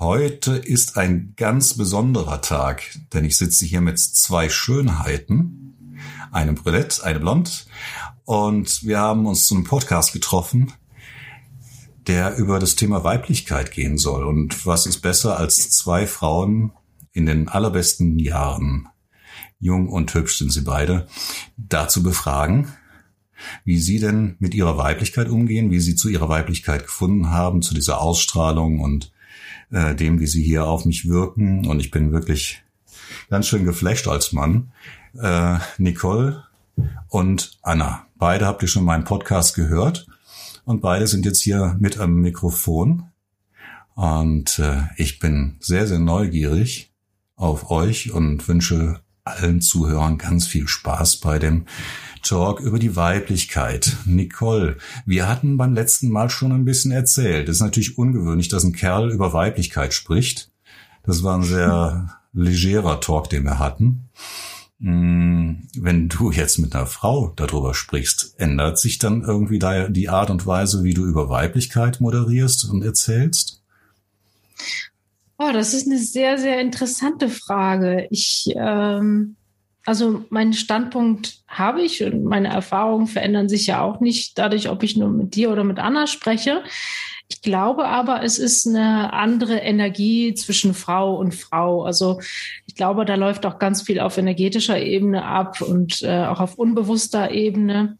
Heute ist ein ganz besonderer Tag, denn ich sitze hier mit zwei Schönheiten, einem Brülett, eine Blond, und wir haben uns zu einem Podcast getroffen, der über das Thema Weiblichkeit gehen soll. Und was ist besser als zwei Frauen in den allerbesten Jahren, jung und hübsch sind sie beide, dazu befragen, wie sie denn mit ihrer Weiblichkeit umgehen, wie sie zu ihrer Weiblichkeit gefunden haben, zu dieser Ausstrahlung und äh, dem, wie sie hier auf mich wirken. Und ich bin wirklich ganz schön geflasht als Mann. Äh, Nicole und Anna. Beide habt ihr schon meinen Podcast gehört. Und beide sind jetzt hier mit am Mikrofon. Und äh, ich bin sehr, sehr neugierig auf euch und wünsche allen Zuhörern ganz viel Spaß bei dem Talk über die Weiblichkeit. Nicole, wir hatten beim letzten Mal schon ein bisschen erzählt. Es ist natürlich ungewöhnlich, dass ein Kerl über Weiblichkeit spricht. Das war ein sehr legerer Talk, den wir hatten. Hm, wenn du jetzt mit einer Frau darüber sprichst, ändert sich dann irgendwie die Art und Weise, wie du über Weiblichkeit moderierst und erzählst? Oh, das ist eine sehr, sehr interessante Frage. Ich, ähm, also meinen Standpunkt habe ich und meine Erfahrungen verändern sich ja auch nicht dadurch, ob ich nur mit dir oder mit Anna spreche. Ich glaube aber, es ist eine andere Energie zwischen Frau und Frau. Also ich glaube, da läuft auch ganz viel auf energetischer Ebene ab und äh, auch auf unbewusster Ebene,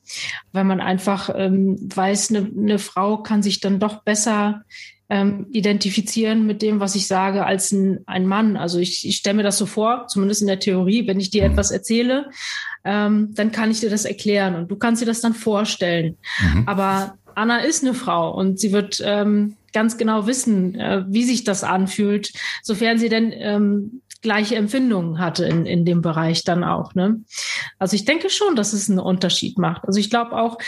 weil man einfach ähm, weiß, eine, eine Frau kann sich dann doch besser ähm, identifizieren mit dem, was ich sage, als ein, ein Mann. Also ich, ich stelle mir das so vor, zumindest in der Theorie, wenn ich dir mhm. etwas erzähle, ähm, dann kann ich dir das erklären und du kannst dir das dann vorstellen. Mhm. Aber Anna ist eine Frau und sie wird ähm, ganz genau wissen, äh, wie sich das anfühlt, sofern sie denn ähm, gleiche Empfindungen hatte in, in dem Bereich dann auch. Ne? Also ich denke schon, dass es einen Unterschied macht. Also ich glaube auch,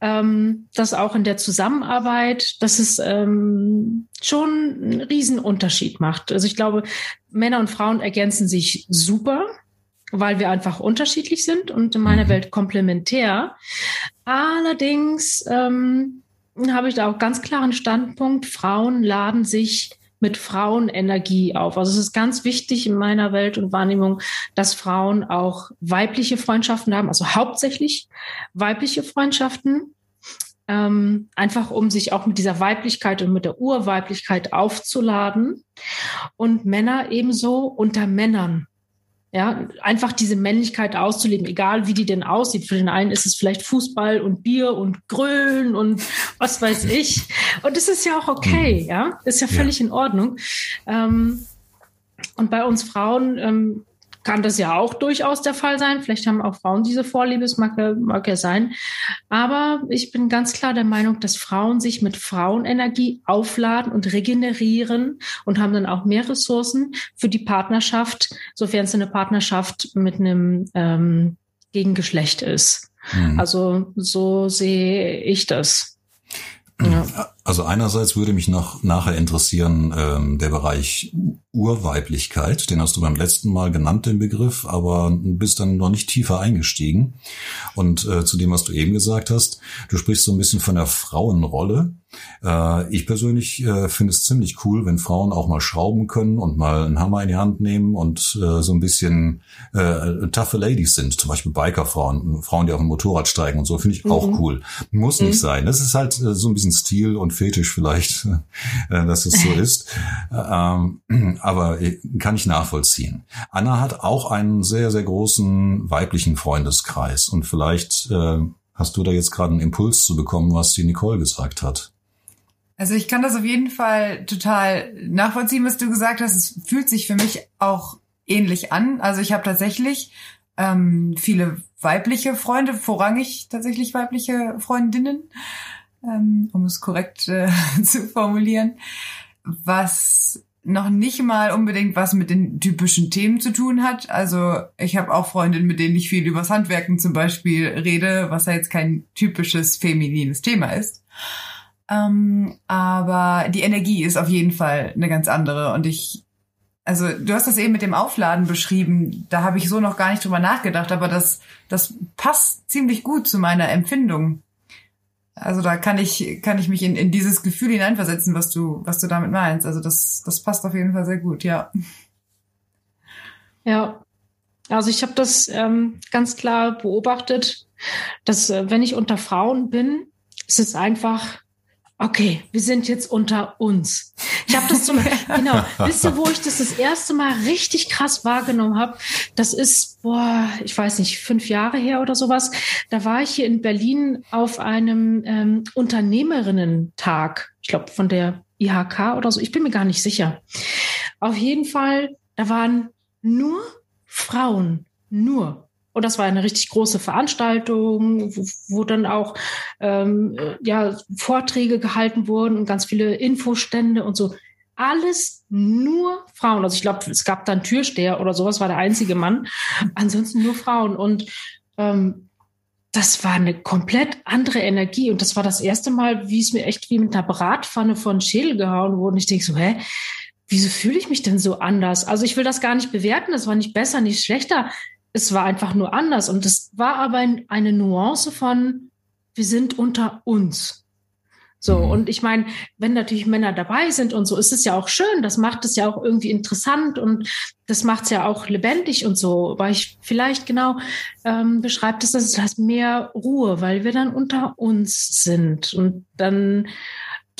ähm, dass auch in der Zusammenarbeit, dass es ähm, schon einen riesen Unterschied macht. Also ich glaube, Männer und Frauen ergänzen sich super weil wir einfach unterschiedlich sind und in meiner mhm. Welt komplementär. Allerdings ähm, habe ich da auch ganz klaren Standpunkt. Frauen laden sich mit Frauenenergie auf. Also es ist ganz wichtig in meiner Welt und Wahrnehmung, dass Frauen auch weibliche Freundschaften haben, also hauptsächlich weibliche Freundschaften. Ähm, einfach um sich auch mit dieser Weiblichkeit und mit der Urweiblichkeit aufzuladen und Männer ebenso unter Männern ja, einfach diese Männlichkeit auszuleben, egal wie die denn aussieht. Für den einen ist es vielleicht Fußball und Bier und Grölen und was weiß ich. Und das ist ja auch okay, mhm. ja, ist ja völlig ja. in Ordnung. Ähm, und bei uns Frauen ähm, kann das ja auch durchaus der Fall sein. Vielleicht haben auch Frauen diese Vorliebe, es mag, mag ja sein. Aber ich bin ganz klar der Meinung, dass Frauen sich mit Frauenenergie aufladen und regenerieren und haben dann auch mehr Ressourcen für die Partnerschaft, sofern es eine Partnerschaft mit einem ähm, Gegengeschlecht ist. Mhm. Also so sehe ich das. Ja. Also einerseits würde mich noch nachher interessieren ähm, der Bereich Urweiblichkeit, den hast du beim letzten Mal genannt, den Begriff, aber bist dann noch nicht tiefer eingestiegen. Und äh, zu dem, was du eben gesagt hast, du sprichst so ein bisschen von der Frauenrolle. Äh, ich persönlich äh, finde es ziemlich cool, wenn Frauen auch mal schrauben können und mal einen Hammer in die Hand nehmen und äh, so ein bisschen äh, toughe Ladies sind, zum Beispiel Bikerfrauen, Frauen, die auf dem Motorrad steigen und so, finde ich mhm. auch cool. Muss mhm. nicht sein. Das ist halt äh, so ein bisschen Stil und Fetisch vielleicht, äh, dass es so ist. Ähm, aber kann ich nachvollziehen. Anna hat auch einen sehr, sehr großen weiblichen Freundeskreis und vielleicht äh, hast du da jetzt gerade einen Impuls zu bekommen, was die Nicole gesagt hat. Also ich kann das auf jeden Fall total nachvollziehen, was du gesagt hast. Es fühlt sich für mich auch ähnlich an. Also ich habe tatsächlich ähm, viele weibliche Freunde, vorrangig tatsächlich weibliche Freundinnen, um es korrekt äh, zu formulieren, was noch nicht mal unbedingt was mit den typischen Themen zu tun hat. Also ich habe auch Freundinnen, mit denen ich viel übers Handwerken zum Beispiel rede, was ja jetzt kein typisches feminines Thema ist. Ähm, aber die Energie ist auf jeden Fall eine ganz andere. Und ich, also du hast das eben mit dem Aufladen beschrieben, da habe ich so noch gar nicht drüber nachgedacht, aber das, das passt ziemlich gut zu meiner Empfindung. Also da kann ich, kann ich mich in, in dieses Gefühl hineinversetzen, was du, was du damit meinst. Also das, das passt auf jeden Fall sehr gut, ja. Ja, also ich habe das ähm, ganz klar beobachtet, dass äh, wenn ich unter Frauen bin, ist es einfach okay, wir sind jetzt unter uns. Ich habe das zum genau, wisst ihr, wo ich das das erste Mal richtig krass wahrgenommen habe? Das ist, boah, ich weiß nicht, fünf Jahre her oder sowas. Da war ich hier in Berlin auf einem ähm, Unternehmerinnen-Tag. Ich glaube, von der IHK oder so. Ich bin mir gar nicht sicher. Auf jeden Fall, da waren nur Frauen. Nur. Und das war eine richtig große Veranstaltung, wo, wo dann auch ähm, ja, Vorträge gehalten wurden und ganz viele Infostände und so. Alles nur Frauen. Also ich glaube, es gab dann Türsteher oder sowas, war der einzige Mann. Ansonsten nur Frauen. Und ähm, das war eine komplett andere Energie. Und das war das erste Mal, wie es mir echt wie mit einer Bratpfanne von Schädel gehauen wurde. Und ich denke so, hä? Wieso fühle ich mich denn so anders? Also ich will das gar nicht bewerten. Das war nicht besser, nicht schlechter es war einfach nur anders. Und es war aber eine Nuance von, wir sind unter uns. So, mhm. und ich meine, wenn natürlich Männer dabei sind und so, ist es ja auch schön, das macht es ja auch irgendwie interessant und das macht es ja auch lebendig und so, weil ich vielleicht genau ähm, beschreibt es, dass es heißt mehr Ruhe, weil wir dann unter uns sind und dann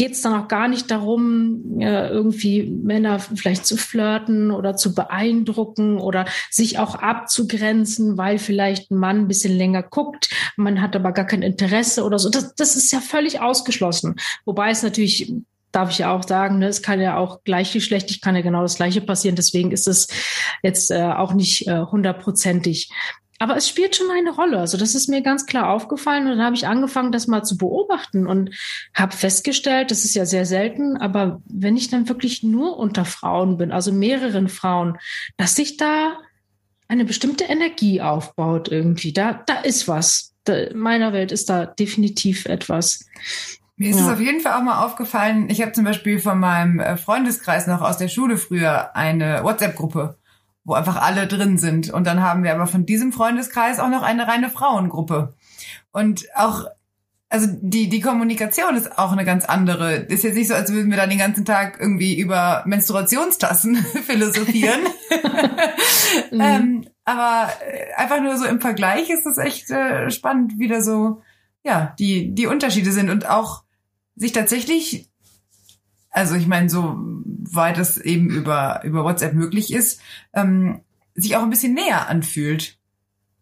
geht es dann auch gar nicht darum, irgendwie Männer vielleicht zu flirten oder zu beeindrucken oder sich auch abzugrenzen, weil vielleicht ein Mann ein bisschen länger guckt, man hat aber gar kein Interesse oder so. Das, das ist ja völlig ausgeschlossen. Wobei es natürlich darf ich ja auch sagen, ne, es kann ja auch gleichgeschlechtlich kann ja genau das Gleiche passieren. Deswegen ist es jetzt äh, auch nicht äh, hundertprozentig. Aber es spielt schon eine Rolle. Also das ist mir ganz klar aufgefallen und dann habe ich angefangen, das mal zu beobachten und habe festgestellt, das ist ja sehr selten, aber wenn ich dann wirklich nur unter Frauen bin, also mehreren Frauen, dass sich da eine bestimmte Energie aufbaut irgendwie. Da, da ist was. Da, in meiner Welt ist da definitiv etwas. Mir ist ja. es auf jeden Fall auch mal aufgefallen, ich habe zum Beispiel von meinem äh, Freundeskreis noch aus der Schule früher eine WhatsApp-Gruppe wo einfach alle drin sind. Und dann haben wir aber von diesem Freundeskreis auch noch eine reine Frauengruppe. Und auch, also die, die Kommunikation ist auch eine ganz andere. Ist jetzt nicht so, als würden wir dann den ganzen Tag irgendwie über Menstruationstassen philosophieren. mhm. ähm, aber äh, einfach nur so im Vergleich ist es echt äh, spannend, wie da so, ja, die, die Unterschiede sind und auch sich tatsächlich also ich meine, so weit es eben über, über WhatsApp möglich ist, ähm, sich auch ein bisschen näher anfühlt.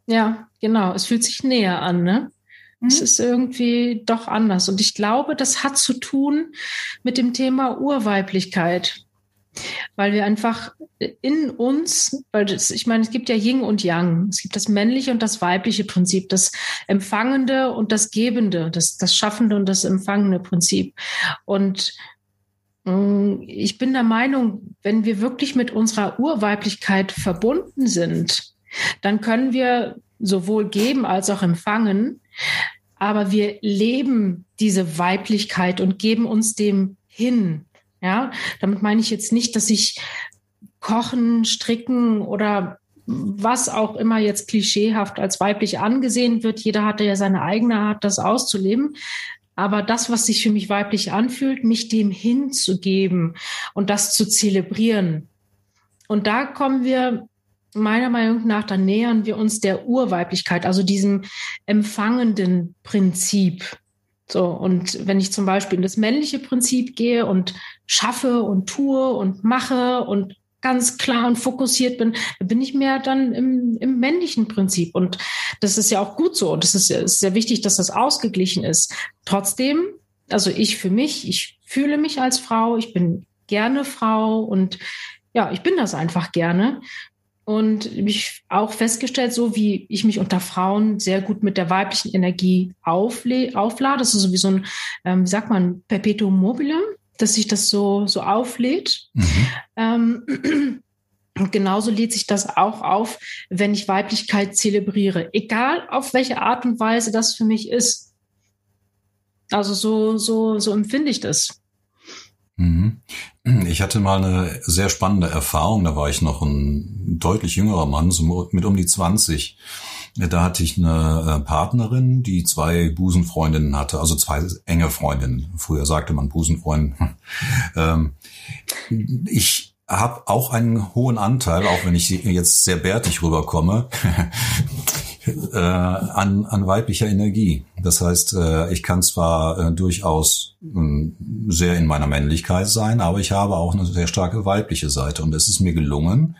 Ja, genau. Es fühlt sich näher an, ne? Mhm. Es ist irgendwie doch anders. Und ich glaube, das hat zu tun mit dem Thema Urweiblichkeit. Weil wir einfach in uns, weil das, ich meine, es gibt ja Yin und Yang. Es gibt das männliche und das weibliche Prinzip, das Empfangende und das Gebende, das, das Schaffende und das Empfangende Prinzip. Und ich bin der Meinung, wenn wir wirklich mit unserer Urweiblichkeit verbunden sind, dann können wir sowohl geben als auch empfangen, aber wir leben diese Weiblichkeit und geben uns dem hin. Ja, damit meine ich jetzt nicht, dass ich kochen, stricken oder was auch immer jetzt klischeehaft als weiblich angesehen wird. Jeder hatte ja seine eigene Art, das auszuleben aber das, was sich für mich weiblich anfühlt, mich dem hinzugeben und das zu zelebrieren. Und da kommen wir meiner Meinung nach, dann nähern wir uns der Urweiblichkeit, also diesem empfangenden Prinzip. So, und wenn ich zum Beispiel in das männliche Prinzip gehe und schaffe und tue und mache und ganz klar und fokussiert bin, bin ich mehr dann im, im männlichen Prinzip. Und das ist ja auch gut so. Und das ist, ist sehr wichtig, dass das ausgeglichen ist. Trotzdem, also ich für mich, ich fühle mich als Frau, ich bin gerne Frau und ja, ich bin das einfach gerne. Und mich auch festgestellt, so wie ich mich unter Frauen sehr gut mit der weiblichen Energie auflade. Das ist so wie so ein, ähm, wie sagt man, Perpetuum mobile dass sich das so, so auflädt. Mhm. Ähm, und genauso lädt sich das auch auf, wenn ich Weiblichkeit zelebriere. Egal auf welche Art und Weise das für mich ist. Also so, so, so empfinde ich das. Mhm. Ich hatte mal eine sehr spannende Erfahrung. Da war ich noch ein deutlich jüngerer Mann, so mit um die 20. Da hatte ich eine äh, Partnerin, die zwei Busenfreundinnen hatte, also zwei enge Freundinnen. Früher sagte man Busenfreund. Ähm, ich habe auch einen hohen Anteil, auch wenn ich jetzt sehr bärtig rüberkomme, äh, an, an weiblicher Energie. Das heißt, äh, ich kann zwar durchaus äh, sehr in meiner Männlichkeit sein, aber ich habe auch eine sehr starke weibliche Seite. Und es ist mir gelungen,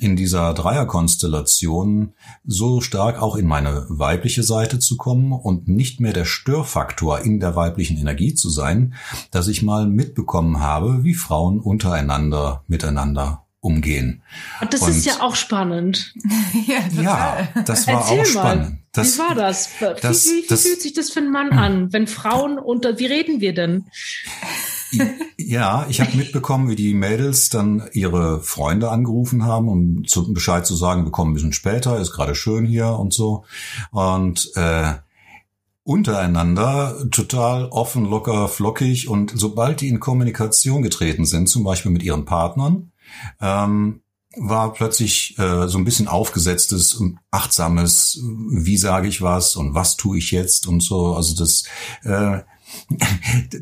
in dieser Dreierkonstellation so stark auch in meine weibliche Seite zu kommen und nicht mehr der Störfaktor in der weiblichen Energie zu sein, dass ich mal mitbekommen habe, wie Frauen untereinander miteinander umgehen. Und das und ist ja auch spannend. ja, ja, das war Erzähl auch spannend. Das, wie war das? das wie, wie, wie das, fühlt sich das für einen Mann an, wenn Frauen unter, wie reden wir denn? Ja, ich habe mitbekommen, wie die Mädels dann ihre Freunde angerufen haben, um zu, Bescheid zu sagen, wir kommen ein bisschen später, ist gerade schön hier und so. Und äh, untereinander total offen, locker, flockig. Und sobald die in Kommunikation getreten sind, zum Beispiel mit ihren Partnern, ähm, war plötzlich äh, so ein bisschen aufgesetztes und achtsames, wie sage ich was und was tue ich jetzt und so. Also das äh,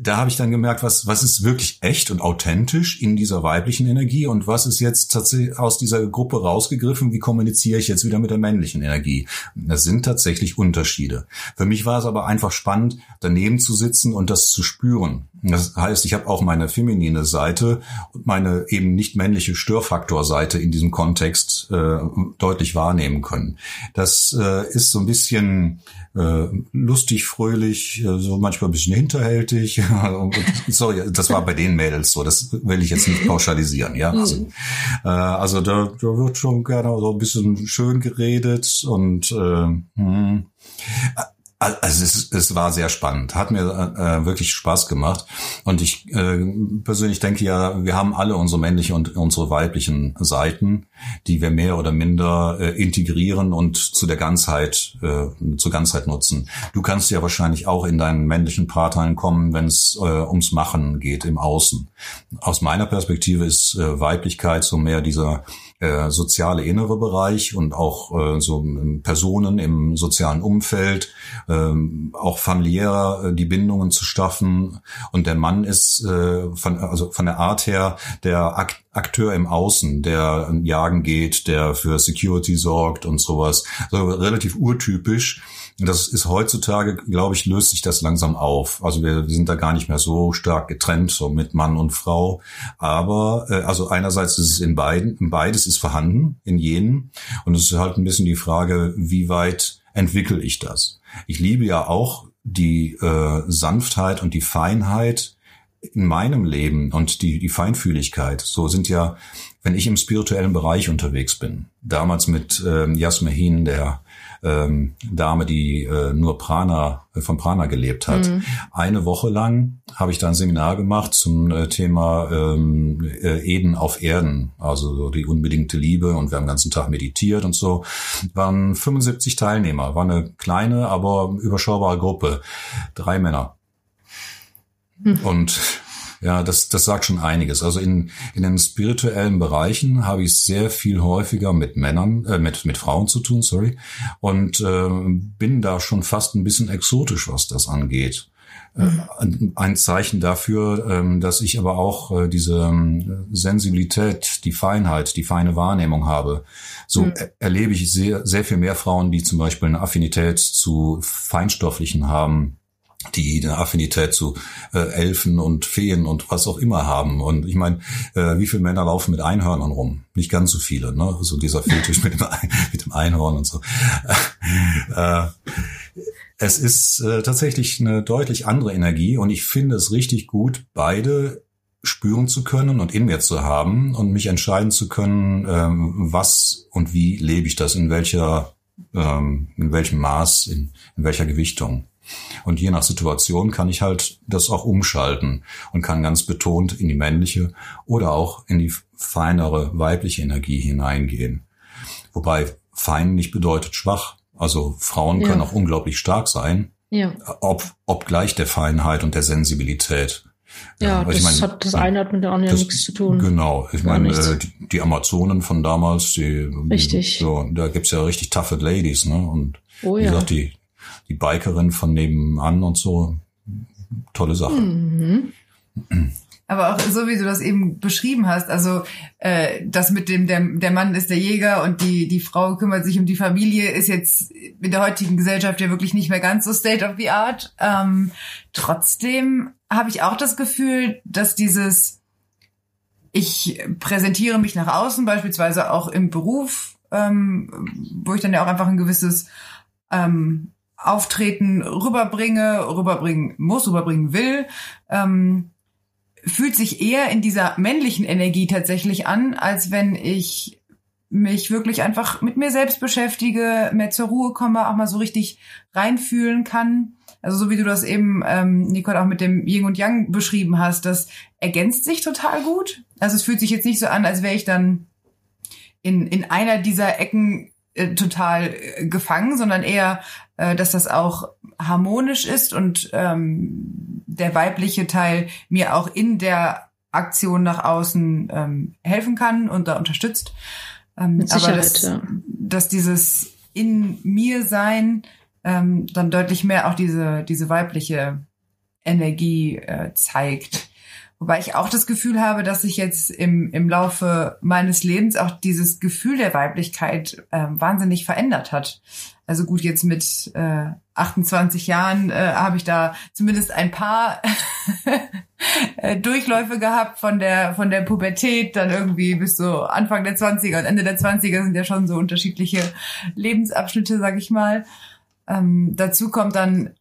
da habe ich dann gemerkt, was, was ist wirklich echt und authentisch in dieser weiblichen Energie und was ist jetzt tatsächlich aus dieser Gruppe rausgegriffen, wie kommuniziere ich jetzt wieder mit der männlichen Energie. Das sind tatsächlich Unterschiede. Für mich war es aber einfach spannend, daneben zu sitzen und das zu spüren. Das heißt, ich habe auch meine feminine Seite und meine eben nicht männliche Störfaktorseite in diesem Kontext äh, deutlich wahrnehmen können. Das äh, ist so ein bisschen äh, lustig, fröhlich, äh, so manchmal ein bisschen hinterhältig. Sorry, das war bei den Mädels so. Das will ich jetzt nicht pauschalisieren, ja. Also, mhm. äh, also da, da wird schon gerne so ein bisschen schön geredet und äh, hm. Also es, es war sehr spannend, hat mir äh, wirklich Spaß gemacht und ich äh, persönlich denke ja, wir haben alle unsere männlichen und unsere weiblichen Seiten, die wir mehr oder minder äh, integrieren und zu der Ganzheit äh, zur Ganzheit nutzen. Du kannst ja wahrscheinlich auch in deinen männlichen Partnern kommen, wenn es äh, ums Machen geht im Außen. Aus meiner Perspektive ist äh, Weiblichkeit so mehr dieser äh, soziale innere Bereich und auch äh, so Personen im sozialen Umfeld, äh, auch familiär äh, die Bindungen zu schaffen. Und der Mann ist äh, von, also von der Art her der Akt Akteur im Außen, der jagen geht, der für Security sorgt und sowas. Also relativ urtypisch. Das ist heutzutage, glaube ich, löst sich das langsam auf. Also wir, wir sind da gar nicht mehr so stark getrennt, so mit Mann und Frau. Aber äh, also einerseits ist es in beiden, beides ist vorhanden in jenen. Und es ist halt ein bisschen die Frage, wie weit entwickle ich das? Ich liebe ja auch die äh, Sanftheit und die Feinheit in meinem Leben und die, die Feinfühligkeit. So sind ja, wenn ich im spirituellen Bereich unterwegs bin, damals mit ähm, Jasmehin, der ähm, Dame, die äh, nur Prana, äh, von Prana gelebt hat. Mhm. Eine Woche lang habe ich da ein Seminar gemacht zum äh, Thema ähm, äh, Eden auf Erden, also so die unbedingte Liebe und wir haben den ganzen Tag meditiert und so. Waren 75 Teilnehmer, war eine kleine, aber überschaubare Gruppe. Drei Männer. Mhm. Und ja, das, das sagt schon einiges. Also in, in den spirituellen Bereichen habe ich sehr viel häufiger mit Männern, äh, mit, mit Frauen zu tun, sorry, und äh, bin da schon fast ein bisschen exotisch, was das angeht. Äh, mhm. Ein Zeichen dafür, ähm, dass ich aber auch äh, diese ähm, Sensibilität, die Feinheit, die feine Wahrnehmung habe. So mhm. erlebe ich sehr, sehr viel mehr Frauen, die zum Beispiel eine Affinität zu Feinstofflichen haben, die eine Affinität zu äh, Elfen und Feen und was auch immer haben. Und ich meine, äh, wie viele Männer laufen mit Einhörnern rum? Nicht ganz so viele, ne? So dieser Fetisch mit dem, mit dem Einhorn und so. äh, es ist äh, tatsächlich eine deutlich andere Energie und ich finde es richtig gut, beide spüren zu können und in mir zu haben und mich entscheiden zu können, ähm, was und wie lebe ich das, in welcher, ähm, in welchem Maß, in, in welcher Gewichtung. Und je nach Situation kann ich halt das auch umschalten und kann ganz betont in die männliche oder auch in die feinere weibliche Energie hineingehen. Wobei fein nicht bedeutet schwach. Also Frauen ja. können auch unglaublich stark sein, ja. ob, obgleich der Feinheit und der Sensibilität. Ja, das, ich mein, hat, das eine hat mit der anderen das, nichts zu tun. Genau, ich meine, äh, die, die, Amazonen von damals, die, richtig. So, da gibt's ja richtig toughe Ladies, ne? Und oh, wie ja. gesagt, die, die Bikerin von nebenan und so, tolle Sache. Mhm. Aber auch so wie du das eben beschrieben hast, also äh, das mit dem der, der Mann ist der Jäger und die die Frau kümmert sich um die Familie, ist jetzt in der heutigen Gesellschaft ja wirklich nicht mehr ganz so state of the art. Ähm, trotzdem habe ich auch das Gefühl, dass dieses ich präsentiere mich nach außen, beispielsweise auch im Beruf, ähm, wo ich dann ja auch einfach ein gewisses ähm, Auftreten rüberbringe, rüberbringen muss, rüberbringen will. Ähm, fühlt sich eher in dieser männlichen Energie tatsächlich an, als wenn ich mich wirklich einfach mit mir selbst beschäftige, mehr zur Ruhe komme, auch mal so richtig reinfühlen kann. Also so wie du das eben, ähm, Nicole, auch mit dem Yin und Yang beschrieben hast, das ergänzt sich total gut. Also es fühlt sich jetzt nicht so an, als wäre ich dann in, in einer dieser Ecken äh, total äh, gefangen, sondern eher, äh, dass das auch harmonisch ist und ähm, der weibliche Teil mir auch in der Aktion nach außen ähm, helfen kann und da unterstützt. Ähm, aber dass, ja. dass dieses in mir sein ähm, dann deutlich mehr auch diese diese weibliche Energie äh, zeigt. Wobei ich auch das Gefühl habe, dass sich jetzt im, im Laufe meines Lebens auch dieses Gefühl der Weiblichkeit äh, wahnsinnig verändert hat. Also gut, jetzt mit äh, 28 Jahren äh, habe ich da zumindest ein paar äh, Durchläufe gehabt von der von der Pubertät dann irgendwie bis so Anfang der 20er und Ende der 20er sind ja schon so unterschiedliche Lebensabschnitte, sag ich mal. Ähm, dazu kommt dann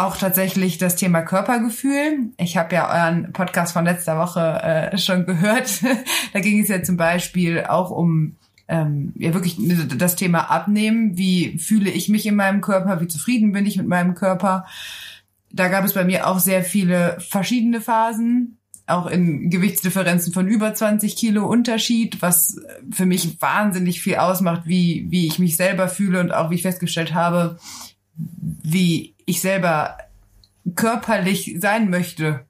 auch tatsächlich das Thema Körpergefühl. Ich habe ja euren Podcast von letzter Woche äh, schon gehört. da ging es ja zum Beispiel auch um ähm, ja wirklich das Thema Abnehmen. Wie fühle ich mich in meinem Körper? Wie zufrieden bin ich mit meinem Körper? Da gab es bei mir auch sehr viele verschiedene Phasen, auch in Gewichtsdifferenzen von über 20 Kilo Unterschied, was für mich wahnsinnig viel ausmacht, wie, wie ich mich selber fühle und auch wie ich festgestellt habe, wie ich selber körperlich sein möchte,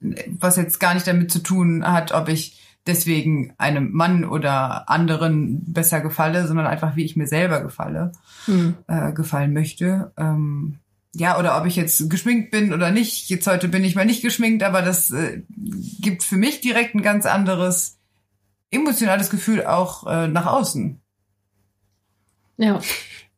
was jetzt gar nicht damit zu tun hat, ob ich deswegen einem Mann oder anderen besser gefalle, sondern einfach wie ich mir selber gefalle, Hm. äh, gefallen möchte. Ähm, ja, oder ob ich jetzt geschminkt bin oder nicht. Jetzt heute bin ich mal nicht geschminkt, aber das äh, gibt für mich direkt ein ganz anderes emotionales Gefühl auch äh, nach außen. Ja.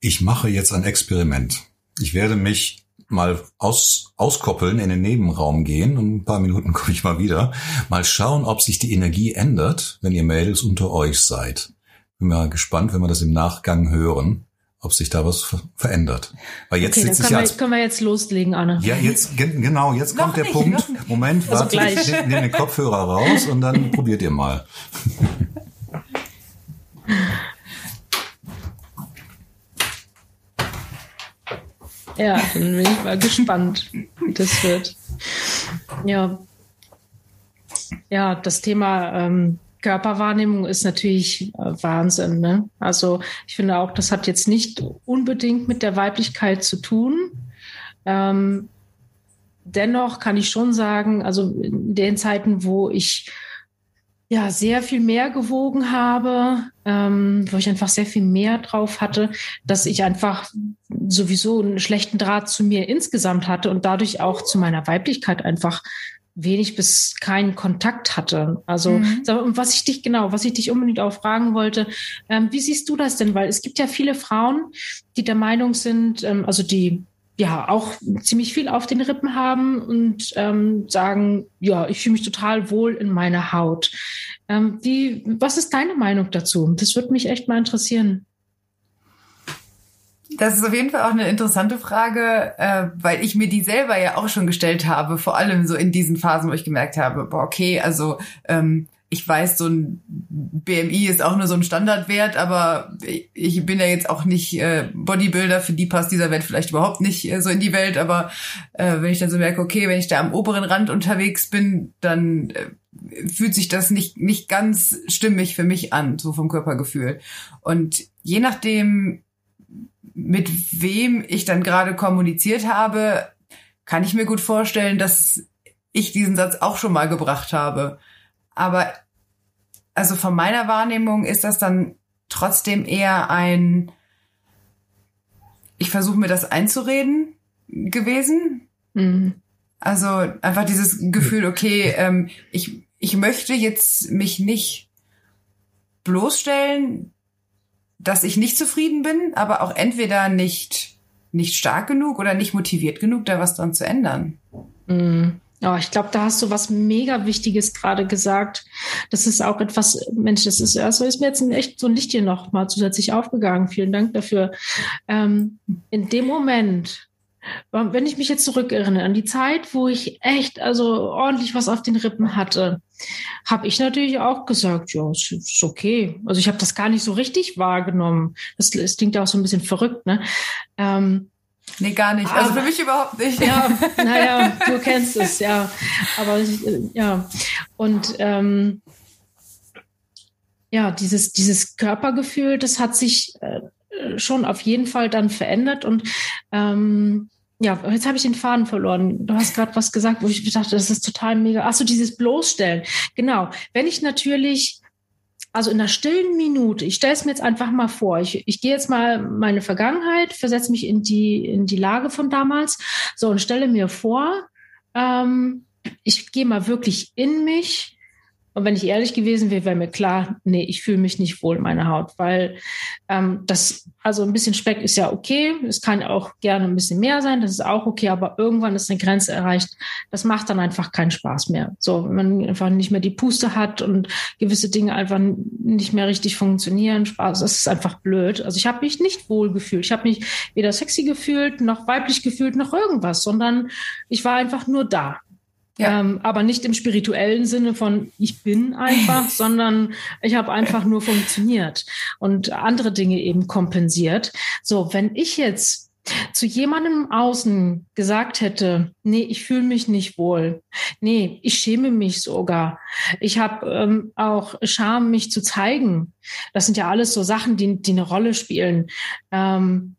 Ich mache jetzt ein Experiment. Ich werde mich mal aus, auskoppeln, in den Nebenraum gehen und ein paar Minuten komme ich mal wieder. Mal schauen, ob sich die Energie ändert, wenn ihr Mädels unter euch seid. Bin mal gespannt, wenn wir das im Nachgang hören, ob sich da was ver verändert. Weil jetzt Okay, dann sitze ich können ja wir, als können wir jetzt loslegen, Anne. ja, jetzt, gen- genau, jetzt Noch kommt der nicht, Punkt. Moment, Also warte, ich gleich. nehme nehm den Kopfhörer raus und dann probiert ihr mal. Ja, dann bin ich mal gespannt, wie das wird. Ja. Ja, das Thema ähm, Körperwahrnehmung ist natürlich äh, Wahnsinn. Ne? Also ich finde auch, das hat jetzt nicht unbedingt mit der Weiblichkeit zu tun. Ähm, dennoch kann ich schon sagen, also in den Zeiten, wo ich ja sehr viel mehr gewogen habe, ähm, wo ich einfach sehr viel mehr drauf hatte, dass ich einfach sowieso einen schlechten Draht zu mir insgesamt hatte und dadurch auch zu meiner Weiblichkeit einfach wenig bis keinen Kontakt hatte. Also Mhm. was ich dich genau, was ich dich unbedingt auch fragen wollte, ähm, wie siehst du das denn? Weil es gibt ja viele Frauen, die der Meinung sind, ähm, also die ja auch ziemlich viel auf den Rippen haben und ähm, sagen, ja, ich fühle mich total wohl in meiner Haut. Ähm, wie, was ist deine Meinung dazu? Das würde mich echt mal interessieren. Das ist auf jeden Fall auch eine interessante Frage, äh, weil ich mir die selber ja auch schon gestellt habe, vor allem so in diesen Phasen, wo ich gemerkt habe, boah, okay, also ähm, ich weiß, so ein BMI ist auch nur so ein Standardwert, aber ich bin ja jetzt auch nicht äh, Bodybuilder, für die passt dieser Wert vielleicht überhaupt nicht äh, so in die Welt, aber äh, wenn ich dann so merke, okay, wenn ich da am oberen Rand unterwegs bin, dann äh, fühlt sich das nicht, nicht ganz stimmig für mich an, so vom Körpergefühl. Und je nachdem, mit wem ich dann gerade kommuniziert habe, kann ich mir gut vorstellen, dass ich diesen Satz auch schon mal gebracht habe. Aber also von meiner Wahrnehmung ist das dann trotzdem eher ein, ich versuche mir das einzureden gewesen. Mhm. Also einfach dieses Gefühl, okay, ähm, ich, ich möchte jetzt mich nicht bloßstellen, dass ich nicht zufrieden bin, aber auch entweder nicht, nicht stark genug oder nicht motiviert genug, da was dran zu ändern. Mhm. Ja, ich glaube, da hast du was mega Wichtiges gerade gesagt. Das ist auch etwas, Mensch, das ist, also ist mir jetzt echt so ein Licht hier noch mal zusätzlich aufgegangen. Vielen Dank dafür. Ähm, in dem Moment, wenn ich mich jetzt zurückerinnere an die Zeit, wo ich echt also ordentlich was auf den Rippen hatte, habe ich natürlich auch gesagt, ja, ist okay. Also ich habe das gar nicht so richtig wahrgenommen. Das, das klingt ja auch so ein bisschen verrückt, ne? Ähm, Nee, gar nicht. Also für mich überhaupt nicht. Ja, naja, du kennst es, ja. Aber ja. Und ähm, ja, dieses, dieses Körpergefühl, das hat sich äh, schon auf jeden Fall dann verändert. Und ähm, ja, jetzt habe ich den Faden verloren. Du hast gerade was gesagt, wo ich dachte, das ist total mega. Ach so, dieses Bloßstellen. Genau. Wenn ich natürlich also in einer stillen Minute, ich stelle es mir jetzt einfach mal vor, ich, ich gehe jetzt mal meine Vergangenheit, versetze mich in die, in die Lage von damals, so und stelle mir vor, ähm, ich gehe mal wirklich in mich und wenn ich ehrlich gewesen wäre, wäre mir klar, nee, ich fühle mich nicht wohl in meiner Haut, weil ähm, das, also ein bisschen Speck ist ja okay, es kann auch gerne ein bisschen mehr sein, das ist auch okay, aber irgendwann ist eine Grenze erreicht, das macht dann einfach keinen Spaß mehr. So, wenn man einfach nicht mehr die Puste hat und gewisse Dinge einfach nicht mehr richtig funktionieren, Spaß, das ist einfach blöd. Also ich habe mich nicht wohl gefühlt, ich habe mich weder sexy gefühlt, noch weiblich gefühlt, noch irgendwas, sondern ich war einfach nur da. Ja. Ähm, aber nicht im spirituellen Sinne von ich bin einfach, sondern ich habe einfach nur funktioniert und andere Dinge eben kompensiert. So, wenn ich jetzt zu jemandem außen gesagt hätte, nee, ich fühle mich nicht wohl, nee, ich schäme mich sogar, ich habe ähm, auch Scham, mich zu zeigen. Das sind ja alles so Sachen, die, die eine Rolle spielen. Ähm,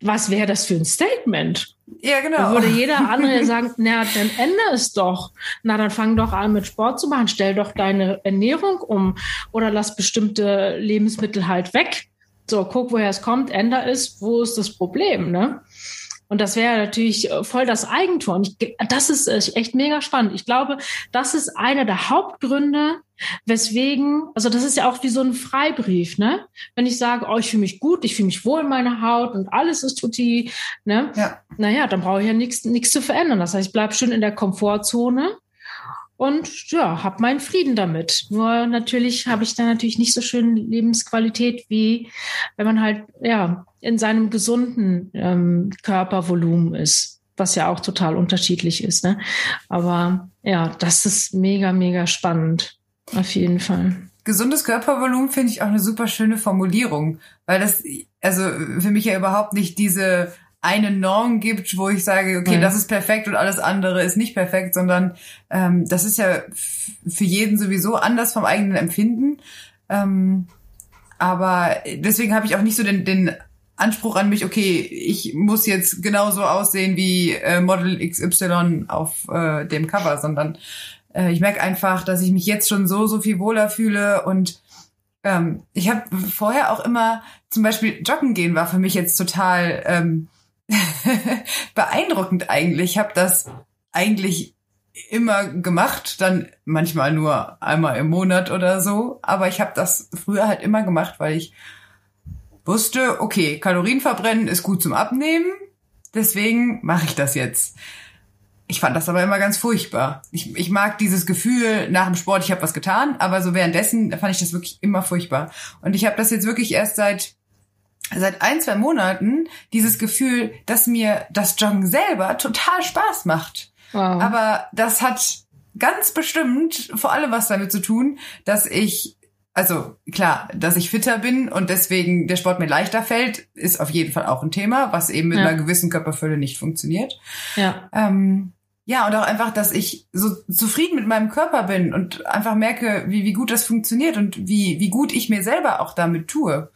was wäre das für ein Statement? Ja, genau. Da würde jeder andere sagen, na, dann ändere es doch. Na, dann fang doch an mit Sport zu machen. Stell doch deine Ernährung um oder lass bestimmte Lebensmittel halt weg. So, guck, woher es kommt, änder es. Wo ist das Problem, ne? Und das wäre natürlich äh, voll das Eigentor. Und ich, das ist äh, echt mega spannend. Ich glaube, das ist einer der Hauptgründe, weswegen, also das ist ja auch wie so ein Freibrief, ne? Wenn ich sage, oh, ich fühle mich gut, ich fühle mich wohl in meiner Haut und alles ist tutti, ne? Ja. Naja, dann brauche ich ja nichts nichts zu verändern. Das heißt, ich bleibe schön in der Komfortzone und ja, habe meinen Frieden damit. Nur natürlich habe ich da natürlich nicht so schön Lebensqualität, wie wenn man halt ja in seinem gesunden ähm, Körpervolumen ist, was ja auch total unterschiedlich ist. Ne? Aber ja, das ist mega, mega spannend. Auf jeden Fall. Gesundes Körpervolumen finde ich auch eine super schöne Formulierung, weil das also für mich ja überhaupt nicht diese eine Norm gibt, wo ich sage, okay, mhm. das ist perfekt und alles andere ist nicht perfekt, sondern ähm, das ist ja für jeden sowieso anders vom eigenen Empfinden. Ähm, aber deswegen habe ich auch nicht so den, den Anspruch an mich, okay, ich muss jetzt genauso aussehen wie äh, Model XY auf äh, dem Cover, sondern äh, ich merke einfach, dass ich mich jetzt schon so, so viel wohler fühle und ähm, ich habe vorher auch immer, zum Beispiel Joggen gehen war für mich jetzt total ähm, beeindruckend eigentlich. Ich habe das eigentlich immer gemacht, dann manchmal nur einmal im Monat oder so, aber ich habe das früher halt immer gemacht, weil ich wusste, okay, Kalorien verbrennen ist gut zum Abnehmen, deswegen mache ich das jetzt. Ich fand das aber immer ganz furchtbar. Ich, ich mag dieses Gefühl nach dem Sport, ich habe was getan, aber so währenddessen fand ich das wirklich immer furchtbar. Und ich habe das jetzt wirklich erst seit seit ein, zwei Monaten dieses Gefühl, dass mir das Joggen selber total Spaß macht. Wow. Aber das hat ganz bestimmt vor allem was damit zu tun, dass ich, also klar, dass ich fitter bin und deswegen der Sport mir leichter fällt, ist auf jeden Fall auch ein Thema, was eben mit ja. einer gewissen Körperfülle nicht funktioniert. Ja. Ähm, ja, und auch einfach, dass ich so zufrieden mit meinem Körper bin und einfach merke, wie, wie gut das funktioniert und wie, wie gut ich mir selber auch damit tue.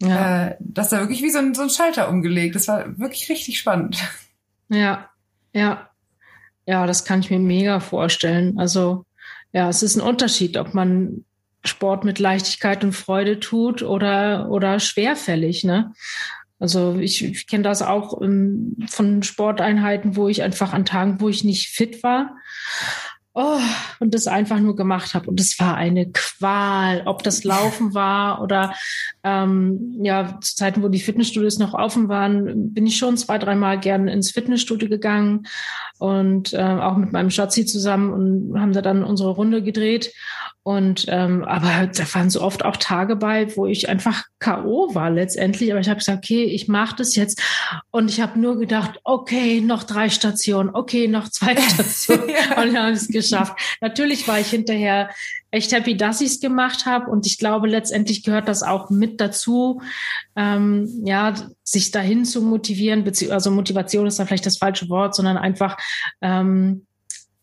Ja. Äh, das war wirklich wie so ein, so ein Schalter umgelegt. Das war wirklich richtig spannend. Ja, ja. ja, das kann ich mir mega vorstellen. Also ja, es ist ein Unterschied, ob man Sport mit Leichtigkeit und Freude tut oder, oder schwerfällig, ne? Also ich, ich kenne das auch um, ähm, von Sporteinheiten, wo ich einfach an Tagen, wo ich nicht fit war, oh, und das einfach nur gemacht habe. Und es war eine Qual, ob das Laufen war oder ähm, ja, zu Zeiten, wo die Fitnessstudios noch offen waren, bin ich schon zwei, dreimal gern ins Fitnessstudio gegangen und äh, auch mit meinem Schatzi zusammen und haben da dann unsere Runde gedreht. Und ähm, aber da waren so oft auch Tage bei, wo ich einfach K.O. war letztendlich. Aber ich habe gesagt, okay, ich mache das jetzt. Und ich habe nur gedacht, okay, noch drei Stationen, okay, noch zwei Stationen. ja. Und habe es geschafft. Natürlich war ich hinterher echt happy, dass ich es gemacht habe. Und ich glaube, letztendlich gehört das auch mit dazu, ähm, ja, sich dahin zu motivieren, also Motivation ist da vielleicht das falsche Wort, sondern einfach ähm,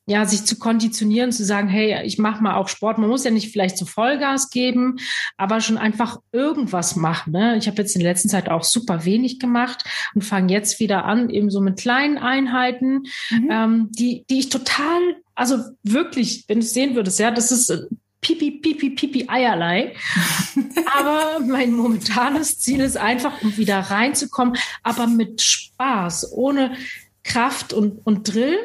ja, sich zu konditionieren, zu sagen, hey, ich mache mal auch Sport. Man muss ja nicht vielleicht so Vollgas geben, aber schon einfach irgendwas machen. Ne? Ich habe jetzt in der letzten Zeit auch super wenig gemacht und fange jetzt wieder an, eben so mit kleinen Einheiten, mhm. ähm, die, die ich total, also wirklich, wenn du es sehen würdest, ja, das ist äh, pipi, pipi, pipi, Eierlei. aber mein momentanes Ziel ist einfach, um wieder reinzukommen, aber mit Spaß, ohne Kraft und, und Drill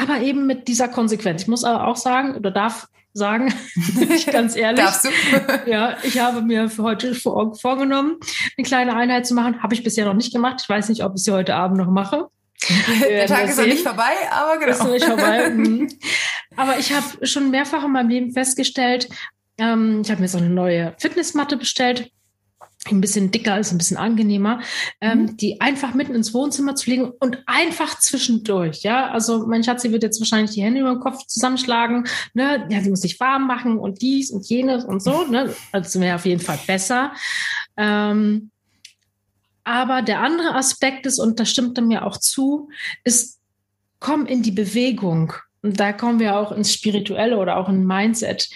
aber eben mit dieser Konsequenz. Ich muss aber auch sagen oder darf sagen, ich ganz ehrlich. Darfst du? ja, ich habe mir für heute vor, vorgenommen, eine kleine Einheit zu machen. Habe ich bisher noch nicht gemacht. Ich weiß nicht, ob ich sie heute Abend noch mache. Der Tag ist noch nicht vorbei, aber genau. Ist noch nicht vorbei. Mhm. aber ich habe schon mehrfach in meinem Leben festgestellt, ähm, ich habe mir so eine neue Fitnessmatte bestellt ein bisschen dicker ist, ein bisschen angenehmer, ähm, mhm. die einfach mitten ins Wohnzimmer zu legen und einfach zwischendurch, ja. Also mein Schatz, sie wird jetzt wahrscheinlich die Hände über den Kopf zusammenschlagen, ne, ja, sie muss sich warm machen und dies und jenes und so, ne. Also wäre auf jeden Fall besser. Ähm, aber der andere Aspekt ist, und das stimmt dann mir auch zu, ist, komm in die Bewegung. Und da kommen wir auch ins Spirituelle oder auch in Mindset.